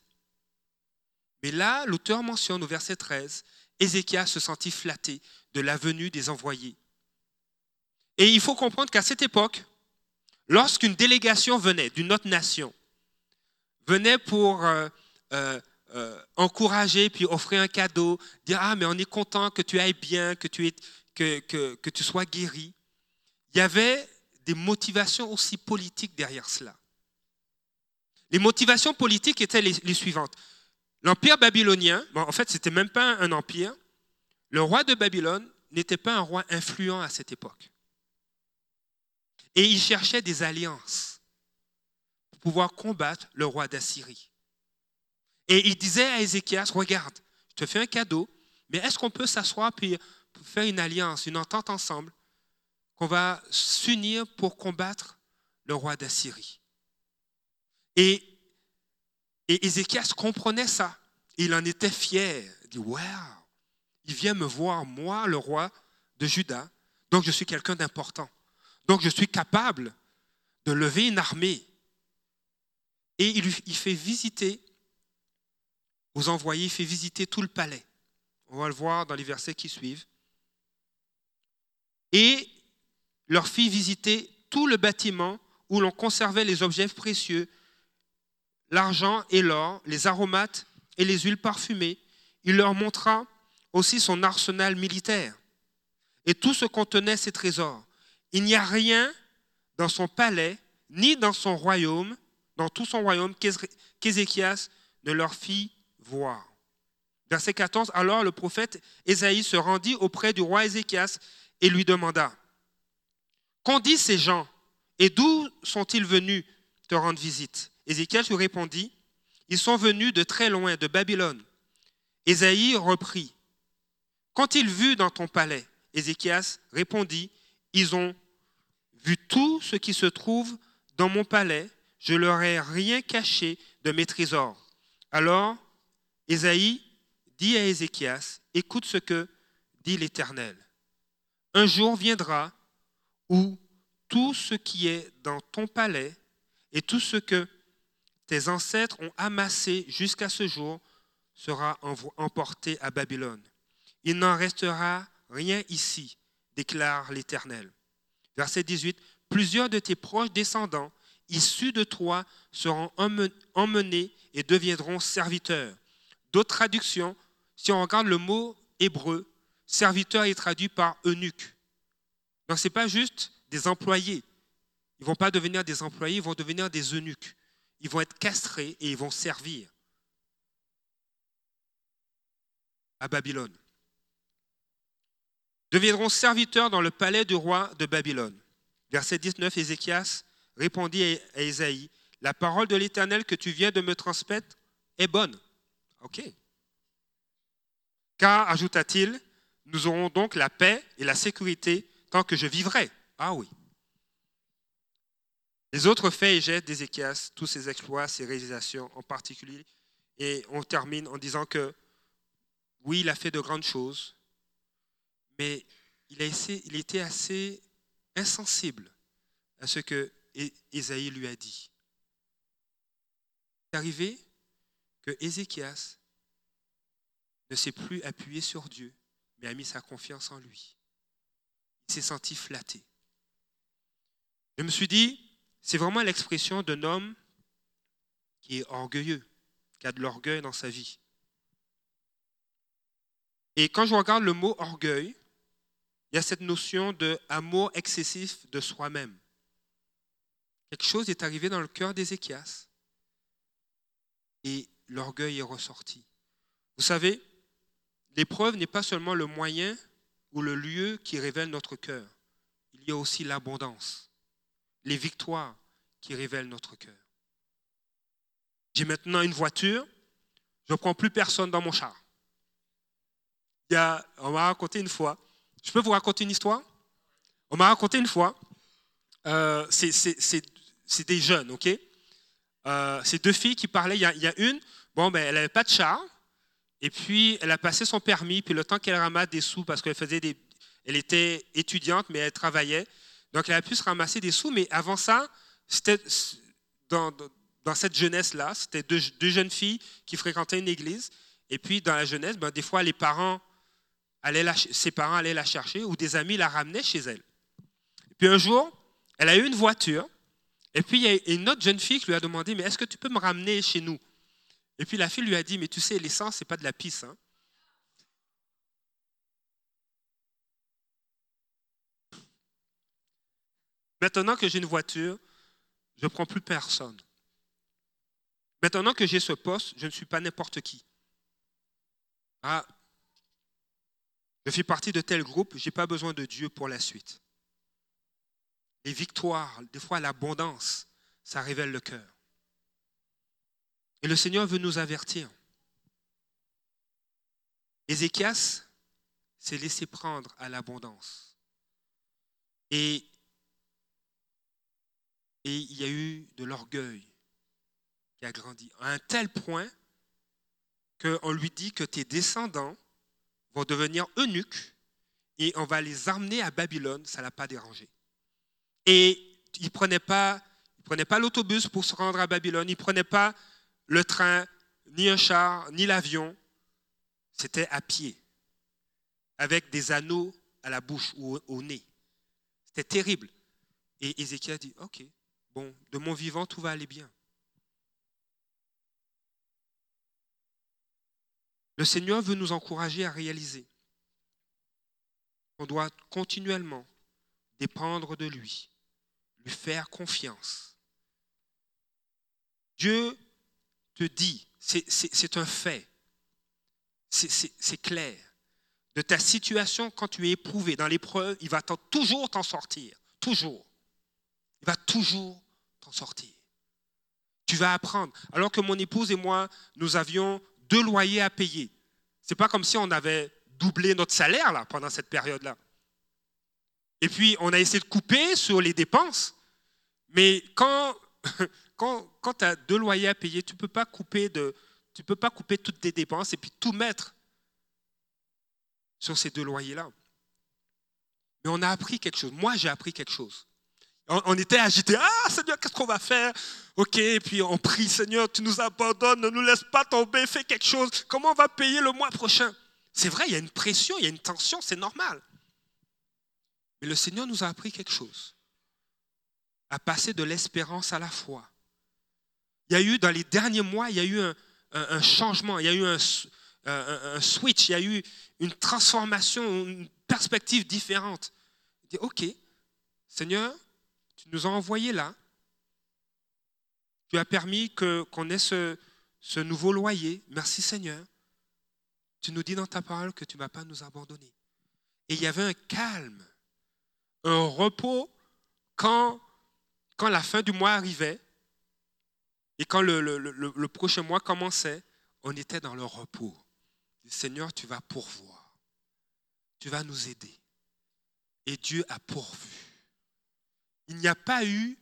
Mais là, l'auteur mentionne au verset 13, Ézéchias se sentit flatté de la venue des envoyés. Et il faut comprendre qu'à cette époque, lorsqu'une délégation venait d'une autre nation, venait pour euh, euh, euh, encourager, puis offrir un cadeau, dire Ah, mais on est content que tu ailles bien, que tu, que, que tu sois guéri. Il y avait des motivations aussi politiques derrière cela. Les motivations politiques étaient les, suivantes. L'empire babylonien, en fait, ce n'était même pas un empire. Le roi de Babylone n'était pas un roi influent à cette époque. Et il cherchait des alliances pour pouvoir combattre le roi d'Assyrie. Et il disait à Ézéchias, regarde, je te fais un cadeau, mais est-ce qu'on peut s'asseoir puis faire une alliance, une entente ensemble, qu'on va s'unir pour combattre le roi d'Assyrie? Et, Ézéchias comprenait ça. Il en était fier. Il dit, waouh, il vient me voir, moi, le roi de Juda. Donc je suis quelqu'un d'important. Donc je suis capable de lever une armée. Et il, il fait visiter, aux envoyés, il fait visiter tout le palais. On va le voir dans les versets qui suivent. Et leur fit visiter tout le bâtiment où l'on conservait les objets précieux l'argent et l'or, les aromates et les huiles parfumées. Il leur montra aussi son arsenal militaire et tout ce contenait ses trésors. Il n'y a rien dans son palais, ni dans son royaume, dans tout son royaume, qu'Ézéchias ne leur fit Verset 14, alors le prophète Ésaïe se rendit auprès du roi Ézéchias et lui demanda, Qu'ont dit ces gens et d'où sont-ils venus te rendre visite? Ézéchiel lui répondit, Ils sont venus de très loin, de Babylone. Ésaïe reprit, Qu'ont-ils vu dans ton palais Ézéchias répondit, Ils ont vu tout ce qui se trouve dans mon palais, je leur ai rien caché de mes trésors. Alors Ésaïe dit à Ézéchias, Écoute ce que dit l'Éternel. Un jour viendra où tout ce qui est dans ton palais et tout ce que tes ancêtres ont amassé jusqu'à ce jour sera emporté à Babylone. Il n'en restera rien ici, déclare l'Éternel. Verset 18. Plusieurs de tes proches descendants, issus de toi, seront emmenés et deviendront serviteurs. D'autres traductions, si on regarde le mot hébreu, serviteur est traduit par eunuque. Donc ce n'est pas juste des employés. Ils ne vont pas devenir des employés, ils vont devenir des eunuques ils vont être castrés et ils vont servir à Babylone. Deviendront serviteurs dans le palais du roi de Babylone. Verset 19, Ézéchias répondit à Ésaïe, la parole de l'Éternel que tu viens de me transmettre est bonne. OK. Car, ajouta-t-il, nous aurons donc la paix et la sécurité tant que je vivrai. Ah oui. Les autres faits et gestes d'Ézéchias, tous ses exploits, ses réalisations en particulier, et on termine en disant que oui, il a fait de grandes choses, mais il, était assez insensible à ce que Ésaïe lui a dit. C'est arrivé que Ézéchias ne s'est plus appuyé sur Dieu, mais a mis sa confiance en lui. Il s'est senti flatté. Je me suis dit, c'est vraiment l'expression d'un homme qui est orgueilleux, qui a de l'orgueil dans sa vie. Et quand je regarde le mot orgueil, il y a cette notion de amour excessif de soi-même. Quelque chose est arrivé dans le cœur d'Ézéchias et l'orgueil est ressorti. Vous savez, l'épreuve n'est pas seulement le moyen ou le lieu qui révèle notre cœur, il y a aussi l'abondance les victoires qui révèlent notre cœur. J'ai maintenant une voiture, je ne prends plus personne dans mon char. On m'a raconté une fois, je peux vous raconter une histoire? On m'a raconté une fois, euh, c'est des jeunes, ok? Euh, C'est deux filles qui parlaient, il y a une, bon, ben, elle n'avait pas de char, et puis elle a passé son permis, puis le temps qu'elle ramasse des sous, parce qu'elle faisait des, elle était étudiante, mais elle travaillait, donc elle a pu se ramasser des sous, mais avant ça, c'était dans, cette jeunesse-là, c'était deux, jeunes filles qui fréquentaient une église. Et puis, dans la jeunesse, ben, des fois, les parents allaient ses parents allaient la chercher ou des amis la ramenaient chez elle. Et puis un jour, elle a eu une voiture. Et puis, il y a une autre jeune fille qui lui a demandé, mais est-ce que tu peux me ramener chez nous? Et puis, la fille lui a dit, mais tu sais, l'essence, ce n'est pas de la pisse. Hein. Maintenant que j'ai une voiture, je ne prends plus personne. Maintenant que j'ai ce poste, je ne suis pas n'importe qui. Ah, je fais partie de tel groupe, je n'ai pas besoin de Dieu pour la suite. Les victoires, des fois l'abondance, ça révèle le cœur. Et le Seigneur veut nous avertir. Ézéchias s'est laissé prendre à l'abondance. Et, il y a eu de l'orgueil qui a grandi à un tel point qu'on lui dit que tes descendants vont devenir eunuques et on va les emmener à Babylone, ça ne l'a pas dérangé. Et il ne prenait pas, pas l'autobus pour se rendre à Babylone, il ne prenait pas le train, ni un char, ni l'avion, c'était à pied, avec des anneaux à la bouche ou au nez. C'était terrible. Et Ézéchiel dit, OK, bon, de mon vivant, tout va aller bien. Le Seigneur veut nous encourager à réaliser qu'on doit continuellement dépendre de lui, lui faire confiance. Dieu te dit, c'est un fait, c'est clair, de ta situation quand tu es éprouvé dans l'épreuve, il va toujours t'en sortir, toujours. Il va toujours t'en sortir. Tu vas apprendre. Alors que mon épouse et moi, nous avions deux loyers à payer. C'est pas comme si on avait doublé notre salaire là, pendant cette période-là. Et puis, on a essayé de couper sur les dépenses. Mais quand, quand, tu as deux loyers à payer, tu ne peux, pas couper de, tu peux pas couper toutes tes dépenses et puis tout mettre sur ces deux loyers-là. Mais on a appris quelque chose. Moi, j'ai appris quelque chose. On, était agité. Ah, Seigneur, qu'est-ce qu'on va faire? Ok, et puis on prie, Seigneur, tu nous abandonnes, ne nous laisse pas tomber, fais quelque chose. Comment on va payer le mois prochain? C'est vrai, il y a une pression, il y a une tension, c'est normal. Mais le Seigneur nous a appris quelque chose. À passer de l'espérance à la foi. Il y a eu, dans les derniers mois, il y a eu un, changement, il y a eu un, switch, il y a eu une transformation, une perspective différente. Il dit, OK, Seigneur, tu nous as envoyés là. Tu as permis qu'on ait ce, ce nouveau loyer. Merci Seigneur. Tu nous dis dans ta parole que tu ne vas pas nous abandonner. Et il y avait un calme, un repos quand, quand la fin du mois arrivait et quand le, prochain mois commençait, on était dans le repos. Seigneur, tu vas pourvoir. Tu vas nous aider. Et Dieu a pourvu il n'y a pas eu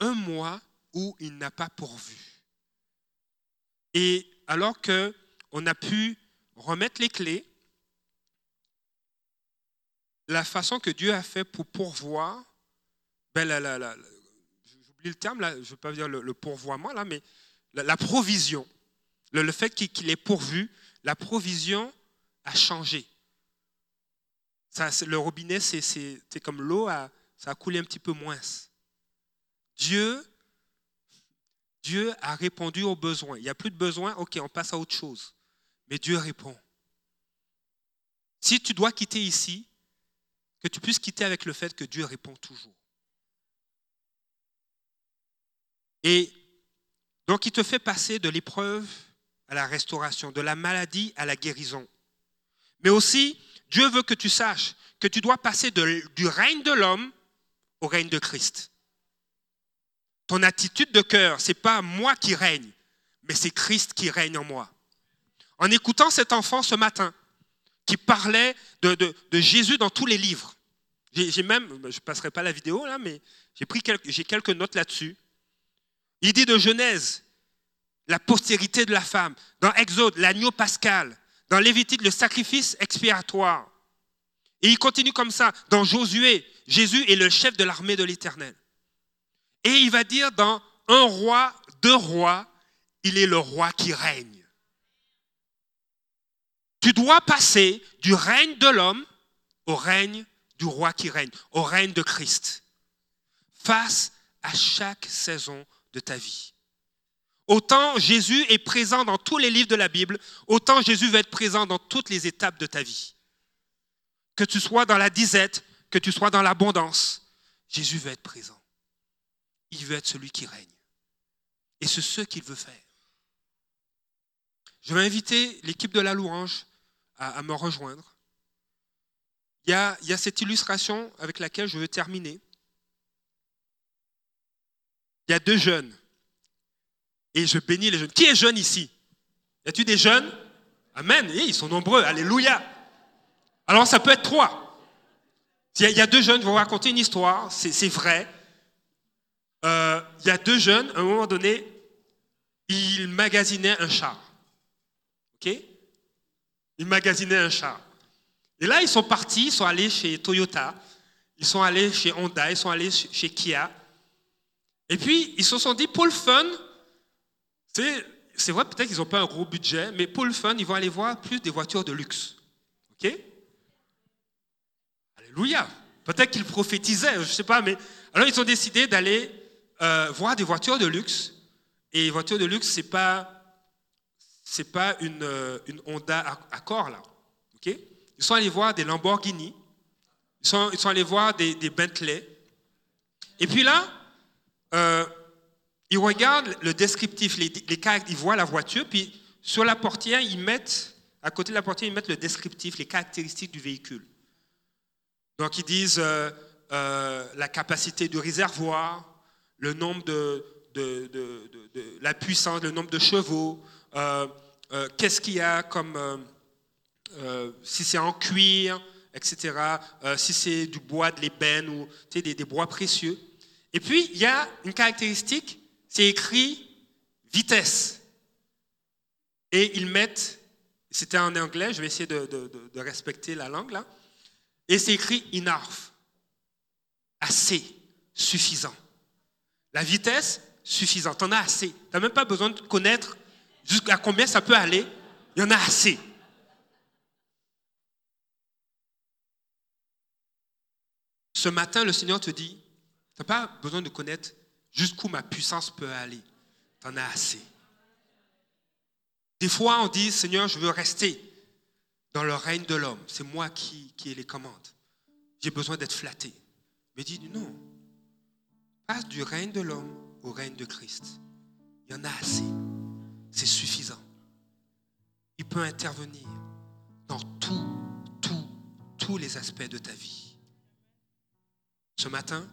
un mois où il n'a pas pourvu. Et alors qu'on a pu remettre les clés, la façon que Dieu a fait pour pourvoir, ben le terme, là, je ne veux pas dire le, pourvoiement, là, mais la, provision, le, fait qu'il est pourvu, la provision a changé. Ça, le robinet, c'est comme l'eau ça a coulé un petit peu moins. Dieu, Dieu a répondu aux besoins. Il n'y a plus de besoin, ok, on passe à autre chose. Mais Dieu répond. Si tu dois quitter ici, que tu puisses quitter avec le fait que Dieu répond toujours. Et donc il te fait passer de l'épreuve à la restauration, de la maladie à la guérison. Mais aussi, Dieu veut que tu saches que tu dois passer du règne de l'homme au règne de Christ. Ton attitude de cœur, c'est pas moi qui règne, mais c'est Christ qui règne en moi. En écoutant cet enfant ce matin, qui parlait de, Jésus dans tous les livres, j'ai même, je ne passerai pas la vidéo là, mais j'ai pris j'ai quelques notes là-dessus. Il dit de Genèse, la postérité de la femme, dans Exode, l'agneau pascal, dans Lévitique, le sacrifice expiatoire. Et il continue comme ça, dans Josué, Jésus est le chef de l'armée de l'Éternel. Et il va dire dans un roi, deux rois, il est le roi qui règne. Tu dois passer du règne de l'homme au règne du roi qui règne, au règne de Christ, face à chaque saison de ta vie. Autant Jésus est présent dans tous les livres de la Bible, autant Jésus va être présent dans toutes les étapes de ta vie. Que tu sois dans la disette, que tu sois dans l'abondance, Jésus veut être présent. Il veut être celui qui règne. Et c'est ce qu'il veut faire. Je vais inviter l'équipe de la louange à, me rejoindre. Il y, a, il y a cette illustration avec laquelle je veux terminer. Il y a deux jeunes. Et je bénis les jeunes. Qui est jeune ici? Y a-t-il des jeunes? Amen. ils sont nombreux. Alléluia. Alors ça peut être trois. Il y a deux jeunes, je vais vous raconter une histoire, c'est vrai. Euh, il y a deux jeunes, à un moment donné, ils magasinaient un char. OK? Ils magasinaient un char. Et là, ils sont partis, ils sont allés chez Toyota, ils sont allés chez Honda, ils sont allés chez Kia. Et puis, ils se sont dit, pour le fun, c'est vrai, peut-être qu'ils n'ont pas un gros budget, mais pour le fun, ils vont aller voir plus des voitures de luxe. OK? Alléluia. Peut-être qu'ils prophétisaient, je ne sais pas, mais alors ils ont décidé d'aller euh, voir des voitures de luxe. Et voitures de luxe, ce n'est pas, c'est pas une, euh, une Honda Accord, là. OK? Ils sont allés voir des Lamborghini. Ils sont, ils sont allés voir des, des Bentley. Et puis là, euh, ils regardent le descriptif, les, les, ils voient la voiture, puis sur la portière, ils mettent, à côté de la portière, ils mettent le descriptif, les caractéristiques du véhicule. Donc ils disent euh, euh, la capacité du réservoir, le nombre de, la puissance, le nombre de chevaux, qu'est-ce qu'il y a comme si c'est en cuir, etc. si c'est du bois de l'ébène ou des bois précieux. Et puis il y a une caractéristique, c'est écrit vitesse. Et ils mettent, c'était en anglais, je vais essayer de, respecter la langue là. Et c'est écrit enough. Assez, suffisant. La vitesse, suffisante. en as assez. Tu n'as même pas besoin de connaître jusqu'à combien ça peut aller. Il y en a assez. Ce matin, le Seigneur te dit, tu n'as pas besoin de connaître jusqu'où ma puissance peut aller. Tu en as assez. Des fois, on dit, Seigneur, je veux rester dans le règne de l'homme. C'est moi qui, qui ai les commandes. J'ai besoin d'être flatté. Mais dit non. Passe du règne de l'homme au règne de Christ. Il y en a assez. C'est suffisant. Il peut intervenir dans tout, tout, tous les aspects de ta vie. Ce matin,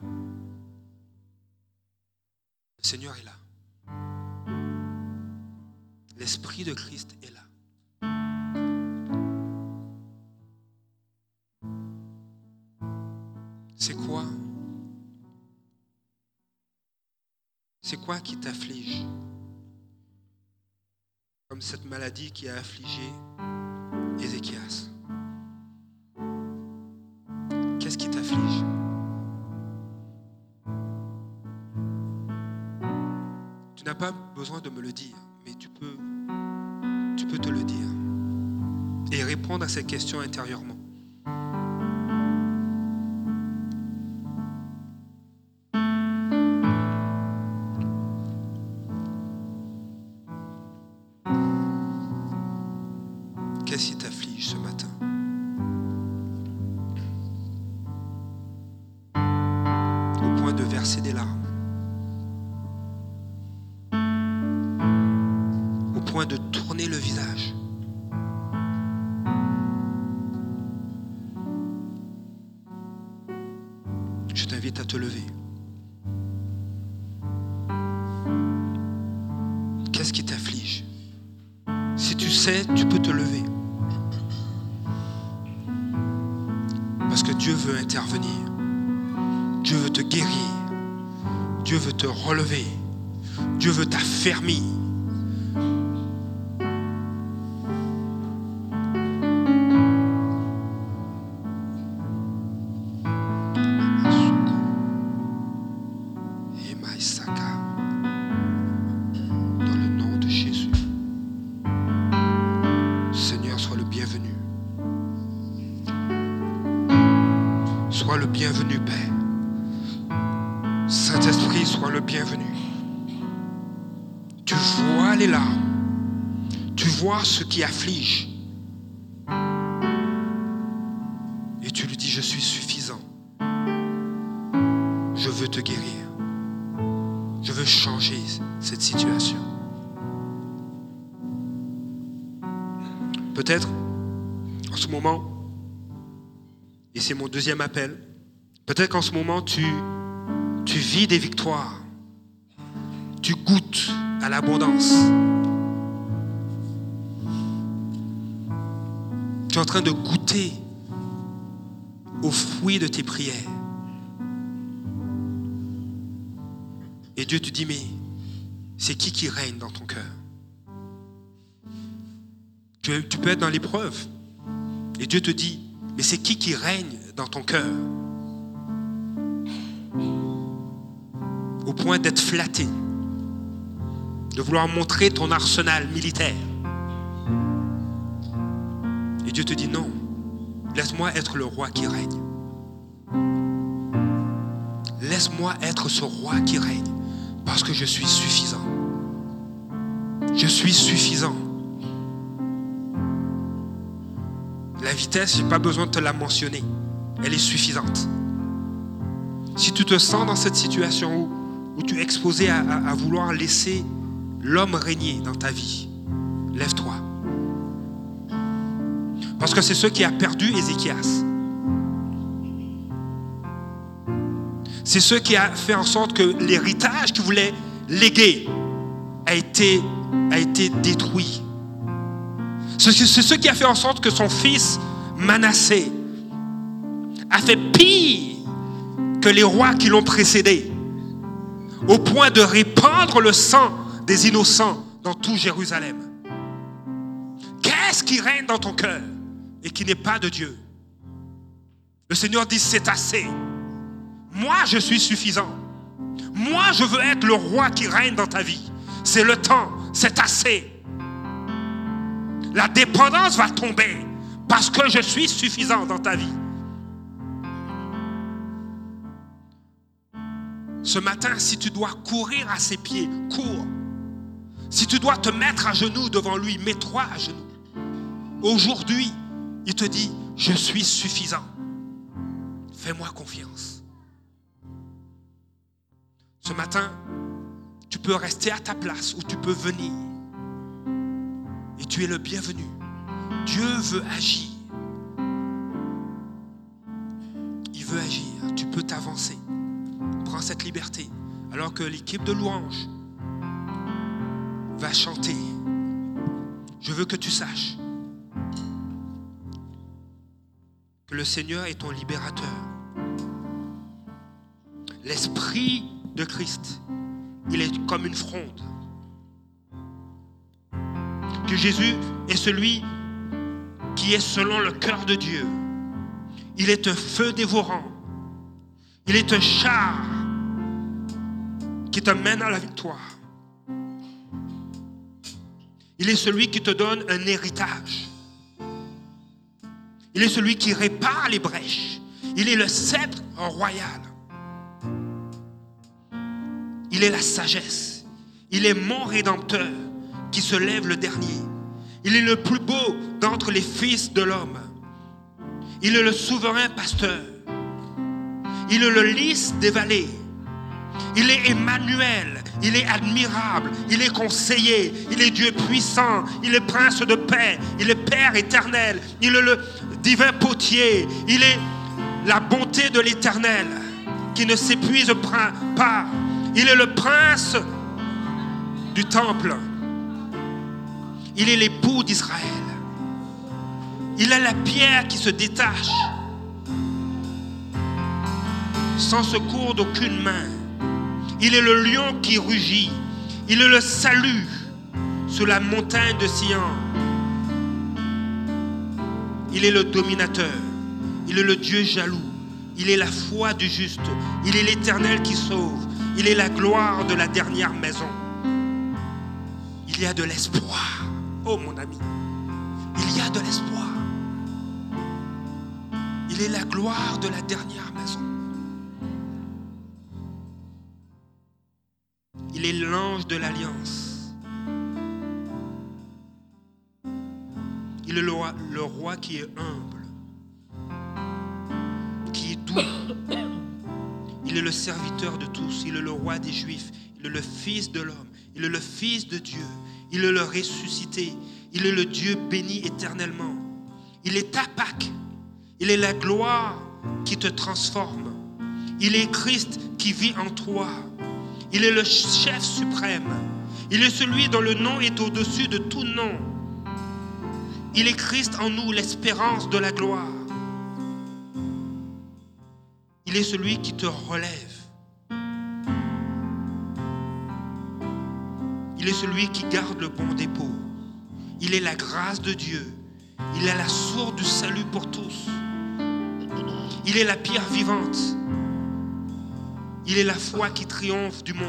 Seigneur est là. L'Esprit de Christ est là. C'est quoi? C'est quoi qui t'afflige Comme cette maladie qui a affligé Ézéchias? Répondre à ces questions intérieurement. Relever. Dieu veut t'affermir. Dans le nom de Jésus. Seigneur, sois le bienvenu. C'est mon deuxième appel, peut-être qu'en ce moment, tu, vis des victoires. Tu goûtes à l'abondance. Tu es en train de goûter aux fruits de tes prières. Et Dieu te dit, mais c'est qui qui règne dans ton cœur? Tu peux être dans l'épreuve. Et Dieu te dit, mais c'est qui qui règne dans ton cœur? Au point d'être flatté, de vouloir montrer ton arsenal militaire. Et Dieu te dit, non, laisse-moi être le roi qui règne. Laisse-moi être ce roi qui règne, parce que je suis suffisant. Je suis suffisant. La vitesse, je n'ai pas besoin de te la mentionner. Elle est suffisante. Si tu te sens dans cette situation où, tu es exposé à, vouloir laisser l'homme régner dans ta vie, lève-toi. Parce que c'est ce qui a perdu Ézéchias. C'est ce qui a fait en sorte que l'héritage qu'il voulait léguer a été détruit. C'est ce qui a fait en sorte que son fils Manassé a fait pire que les rois qui l'ont précédé, au point de répandre le sang des innocents dans tout Jérusalem. Qu'est-ce qui règne dans ton cœur et qui n'est pas de Dieu? Le Seigneur dit, c'est assez. Moi, je suis suffisant. Moi, je veux être le roi qui règne dans ta vie. C'est le temps, c'est assez. La dépendance va tomber parce que je suis suffisant dans ta vie. Ce matin, si tu dois courir à ses pieds, cours. Si tu dois te mettre à genoux devant lui, mets-toi à genoux. Aujourd'hui, il te dit, je suis suffisant. Fais-moi confiance. Ce matin, tu peux rester à ta place ou tu peux venir. Tu es le bienvenu. Dieu veut agir. Il veut agir. Tu peux t'avancer. Prends cette liberté. Alors que l'équipe de louanges va chanter. Je veux que tu saches que le Seigneur est ton libérateur. L'Esprit de Christ, il est comme une fronde. Que Jésus est celui qui est selon le cœur de Dieu. Il est un feu dévorant. Il est un char qui te mène à la victoire. Il est celui qui te donne un héritage. Il est celui qui répare les brèches. Il est le sceptre royal. Il est la sagesse. Il est mon rédempteur qui se lève le dernier. Il est le plus beau d'entre les fils de l'homme. Il est le souverain pasteur. Il est le lys des vallées. Il est Emmanuel. Il est admirable. Il est conseiller. Il est Dieu puissant. Il est prince de paix. Il est Père éternel. Il est le divin potier. Il est la bonté de l'éternel qui ne s'épuise pas. Il est le prince du temple. Il est l'époux d'Israël. Il a la pierre qui se détache sans secours d'aucune main. Il est le lion qui rugit. Il est le salut sur la montagne de Sion. Il est le dominateur. Il est le Dieu jaloux. Il est la foi du juste. Il est l'Éternel qui sauve. Il est la gloire de la dernière maison. Il y a de l'espoir. Oh mon ami, il y a de l'espoir. Il est la gloire de la dernière maison. Il est l'ange de l'alliance. Il est le roi, le roi qui est humble, qui est doux. Il est le serviteur de tous. Il est le roi des Juifs. Il est le Fils de l'homme. Il est le Fils de Dieu. Il est le ressuscité. Il est le Dieu béni éternellement. Il est ta Pâque. Il est la gloire qui te transforme. Il est Christ qui vit en toi. Il est le chef suprême. Il est celui dont le nom est au-dessus de tout nom. Il est Christ en nous, l'espérance de la gloire. Il est celui qui te relève. Il est celui qui garde le bon dépôt. Il est la grâce de Dieu. Il est la source du salut pour tous. Il est la pierre vivante. Il est la foi qui triomphe du monde.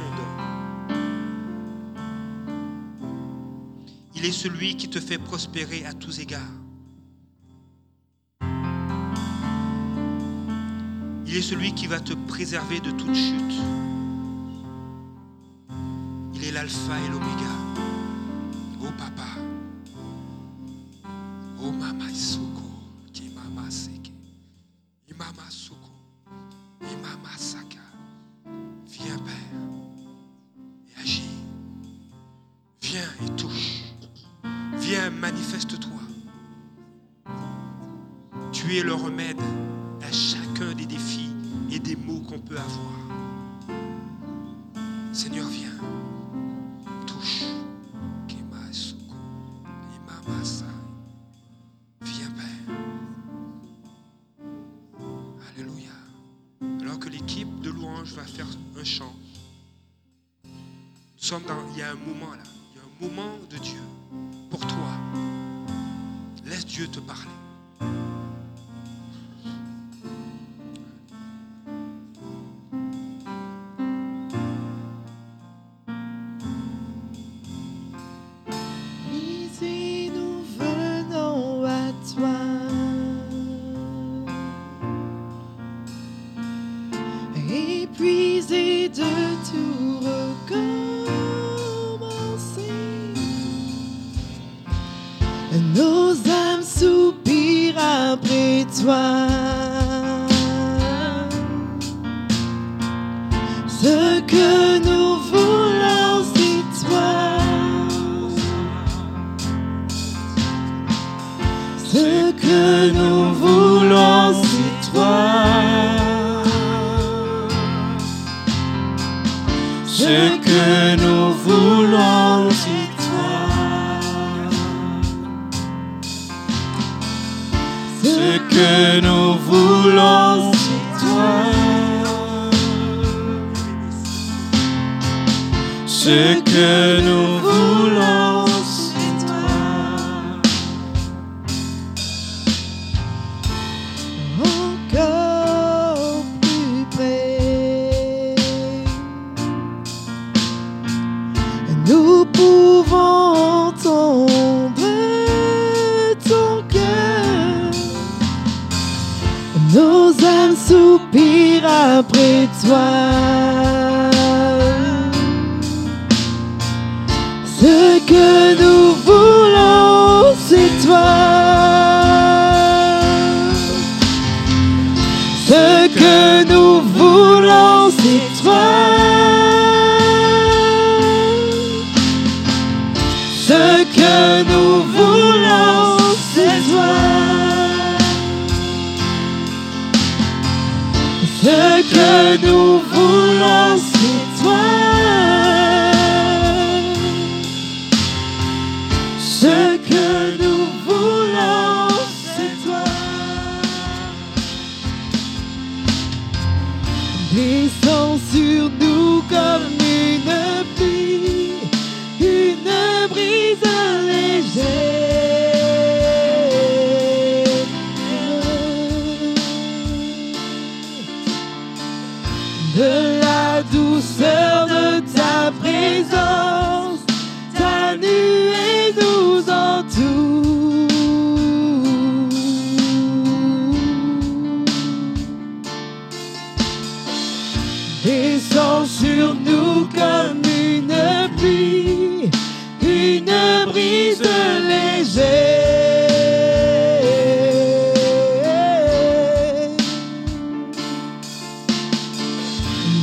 Il est celui qui te fait prospérer à tous égards. Il est celui qui va te préserver de toute chute. L'alpha et l'oméga. Ce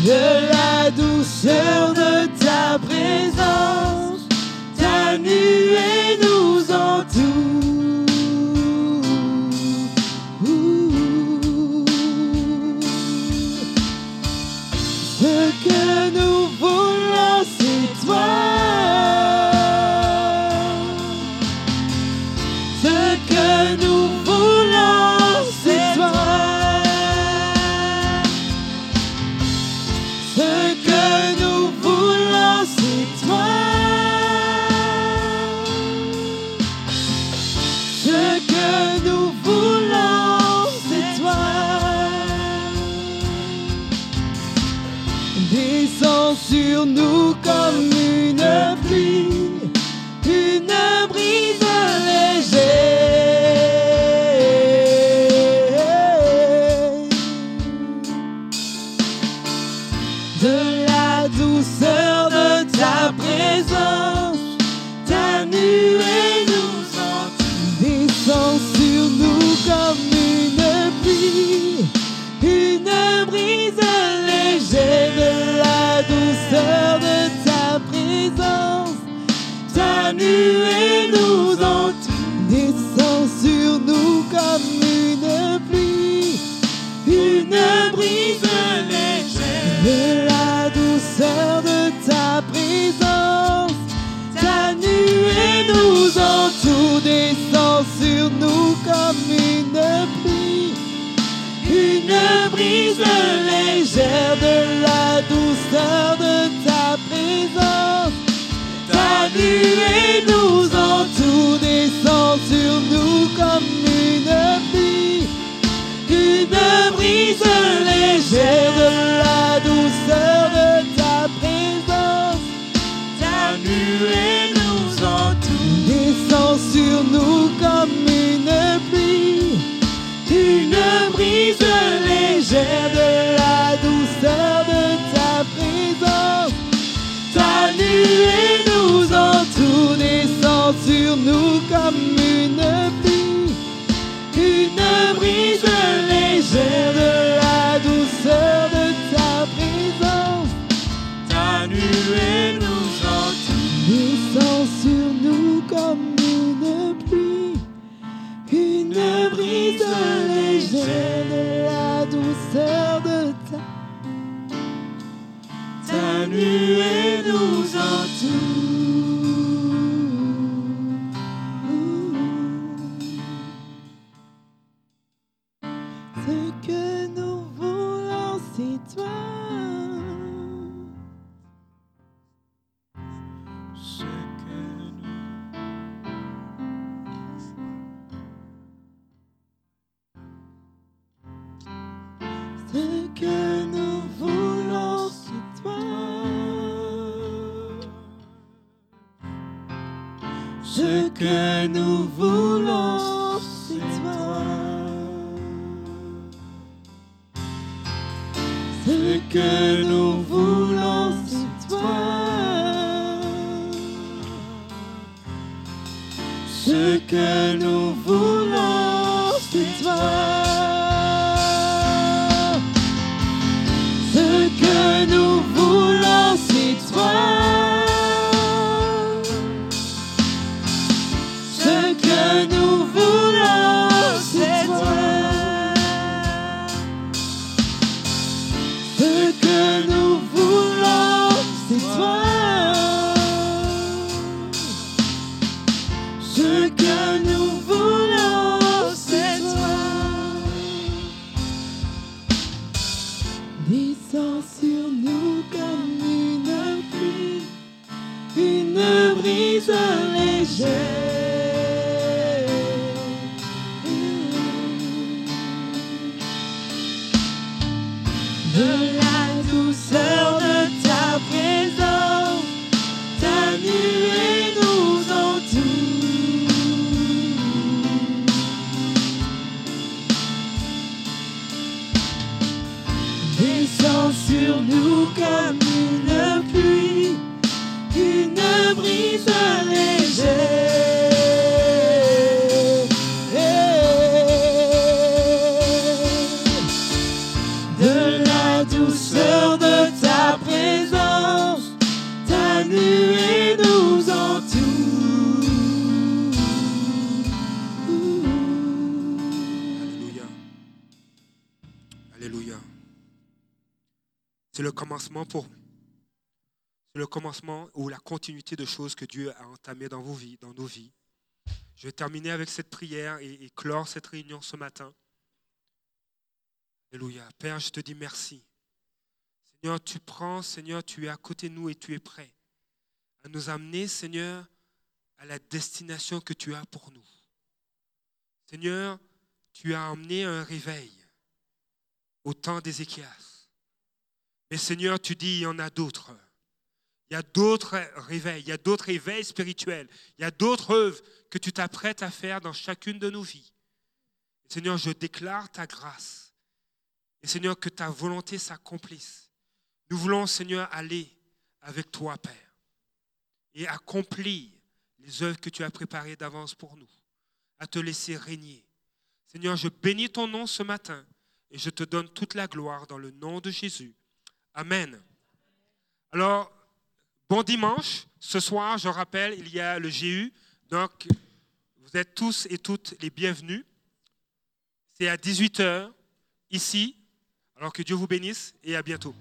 de la douceur de ta présence, ta nuée nous entoure. isolation. Commencement ou la continuité de choses que Dieu a entamées dans vos vies, dans nos vies. Je vais terminer avec cette prière et, et clore cette réunion ce matin. Alléluia. Père, je te dis merci. Seigneur, tu prends, Seigneur, tu es à côté de nous et tu es prêt à nous amener, Seigneur, à la destination que tu as pour nous. Seigneur, tu as amené un réveil au temps d'Ézéchias. Mais Seigneur, tu dis, il y en a d'autres. Il y a d'autres réveils, il y a d'autres réveils spirituels, il y a d'autres œuvres que tu t'apprêtes à faire dans chacune de nos vies. Seigneur, je déclare ta grâce. Et Seigneur, que ta volonté s'accomplisse. Nous voulons, Seigneur, aller avec toi, Père, et accomplir les œuvres que tu as préparées d'avance pour nous, à te laisser régner. Seigneur, je bénis ton nom ce matin et je te donne toute la gloire dans le nom de Jésus. Amen. Alors, bon dimanche. Ce soir, je rappelle, il y a le GU. Donc, vous êtes tous et toutes les bienvenus. C'est à 18h, ici. Alors que Dieu vous bénisse et à bientôt.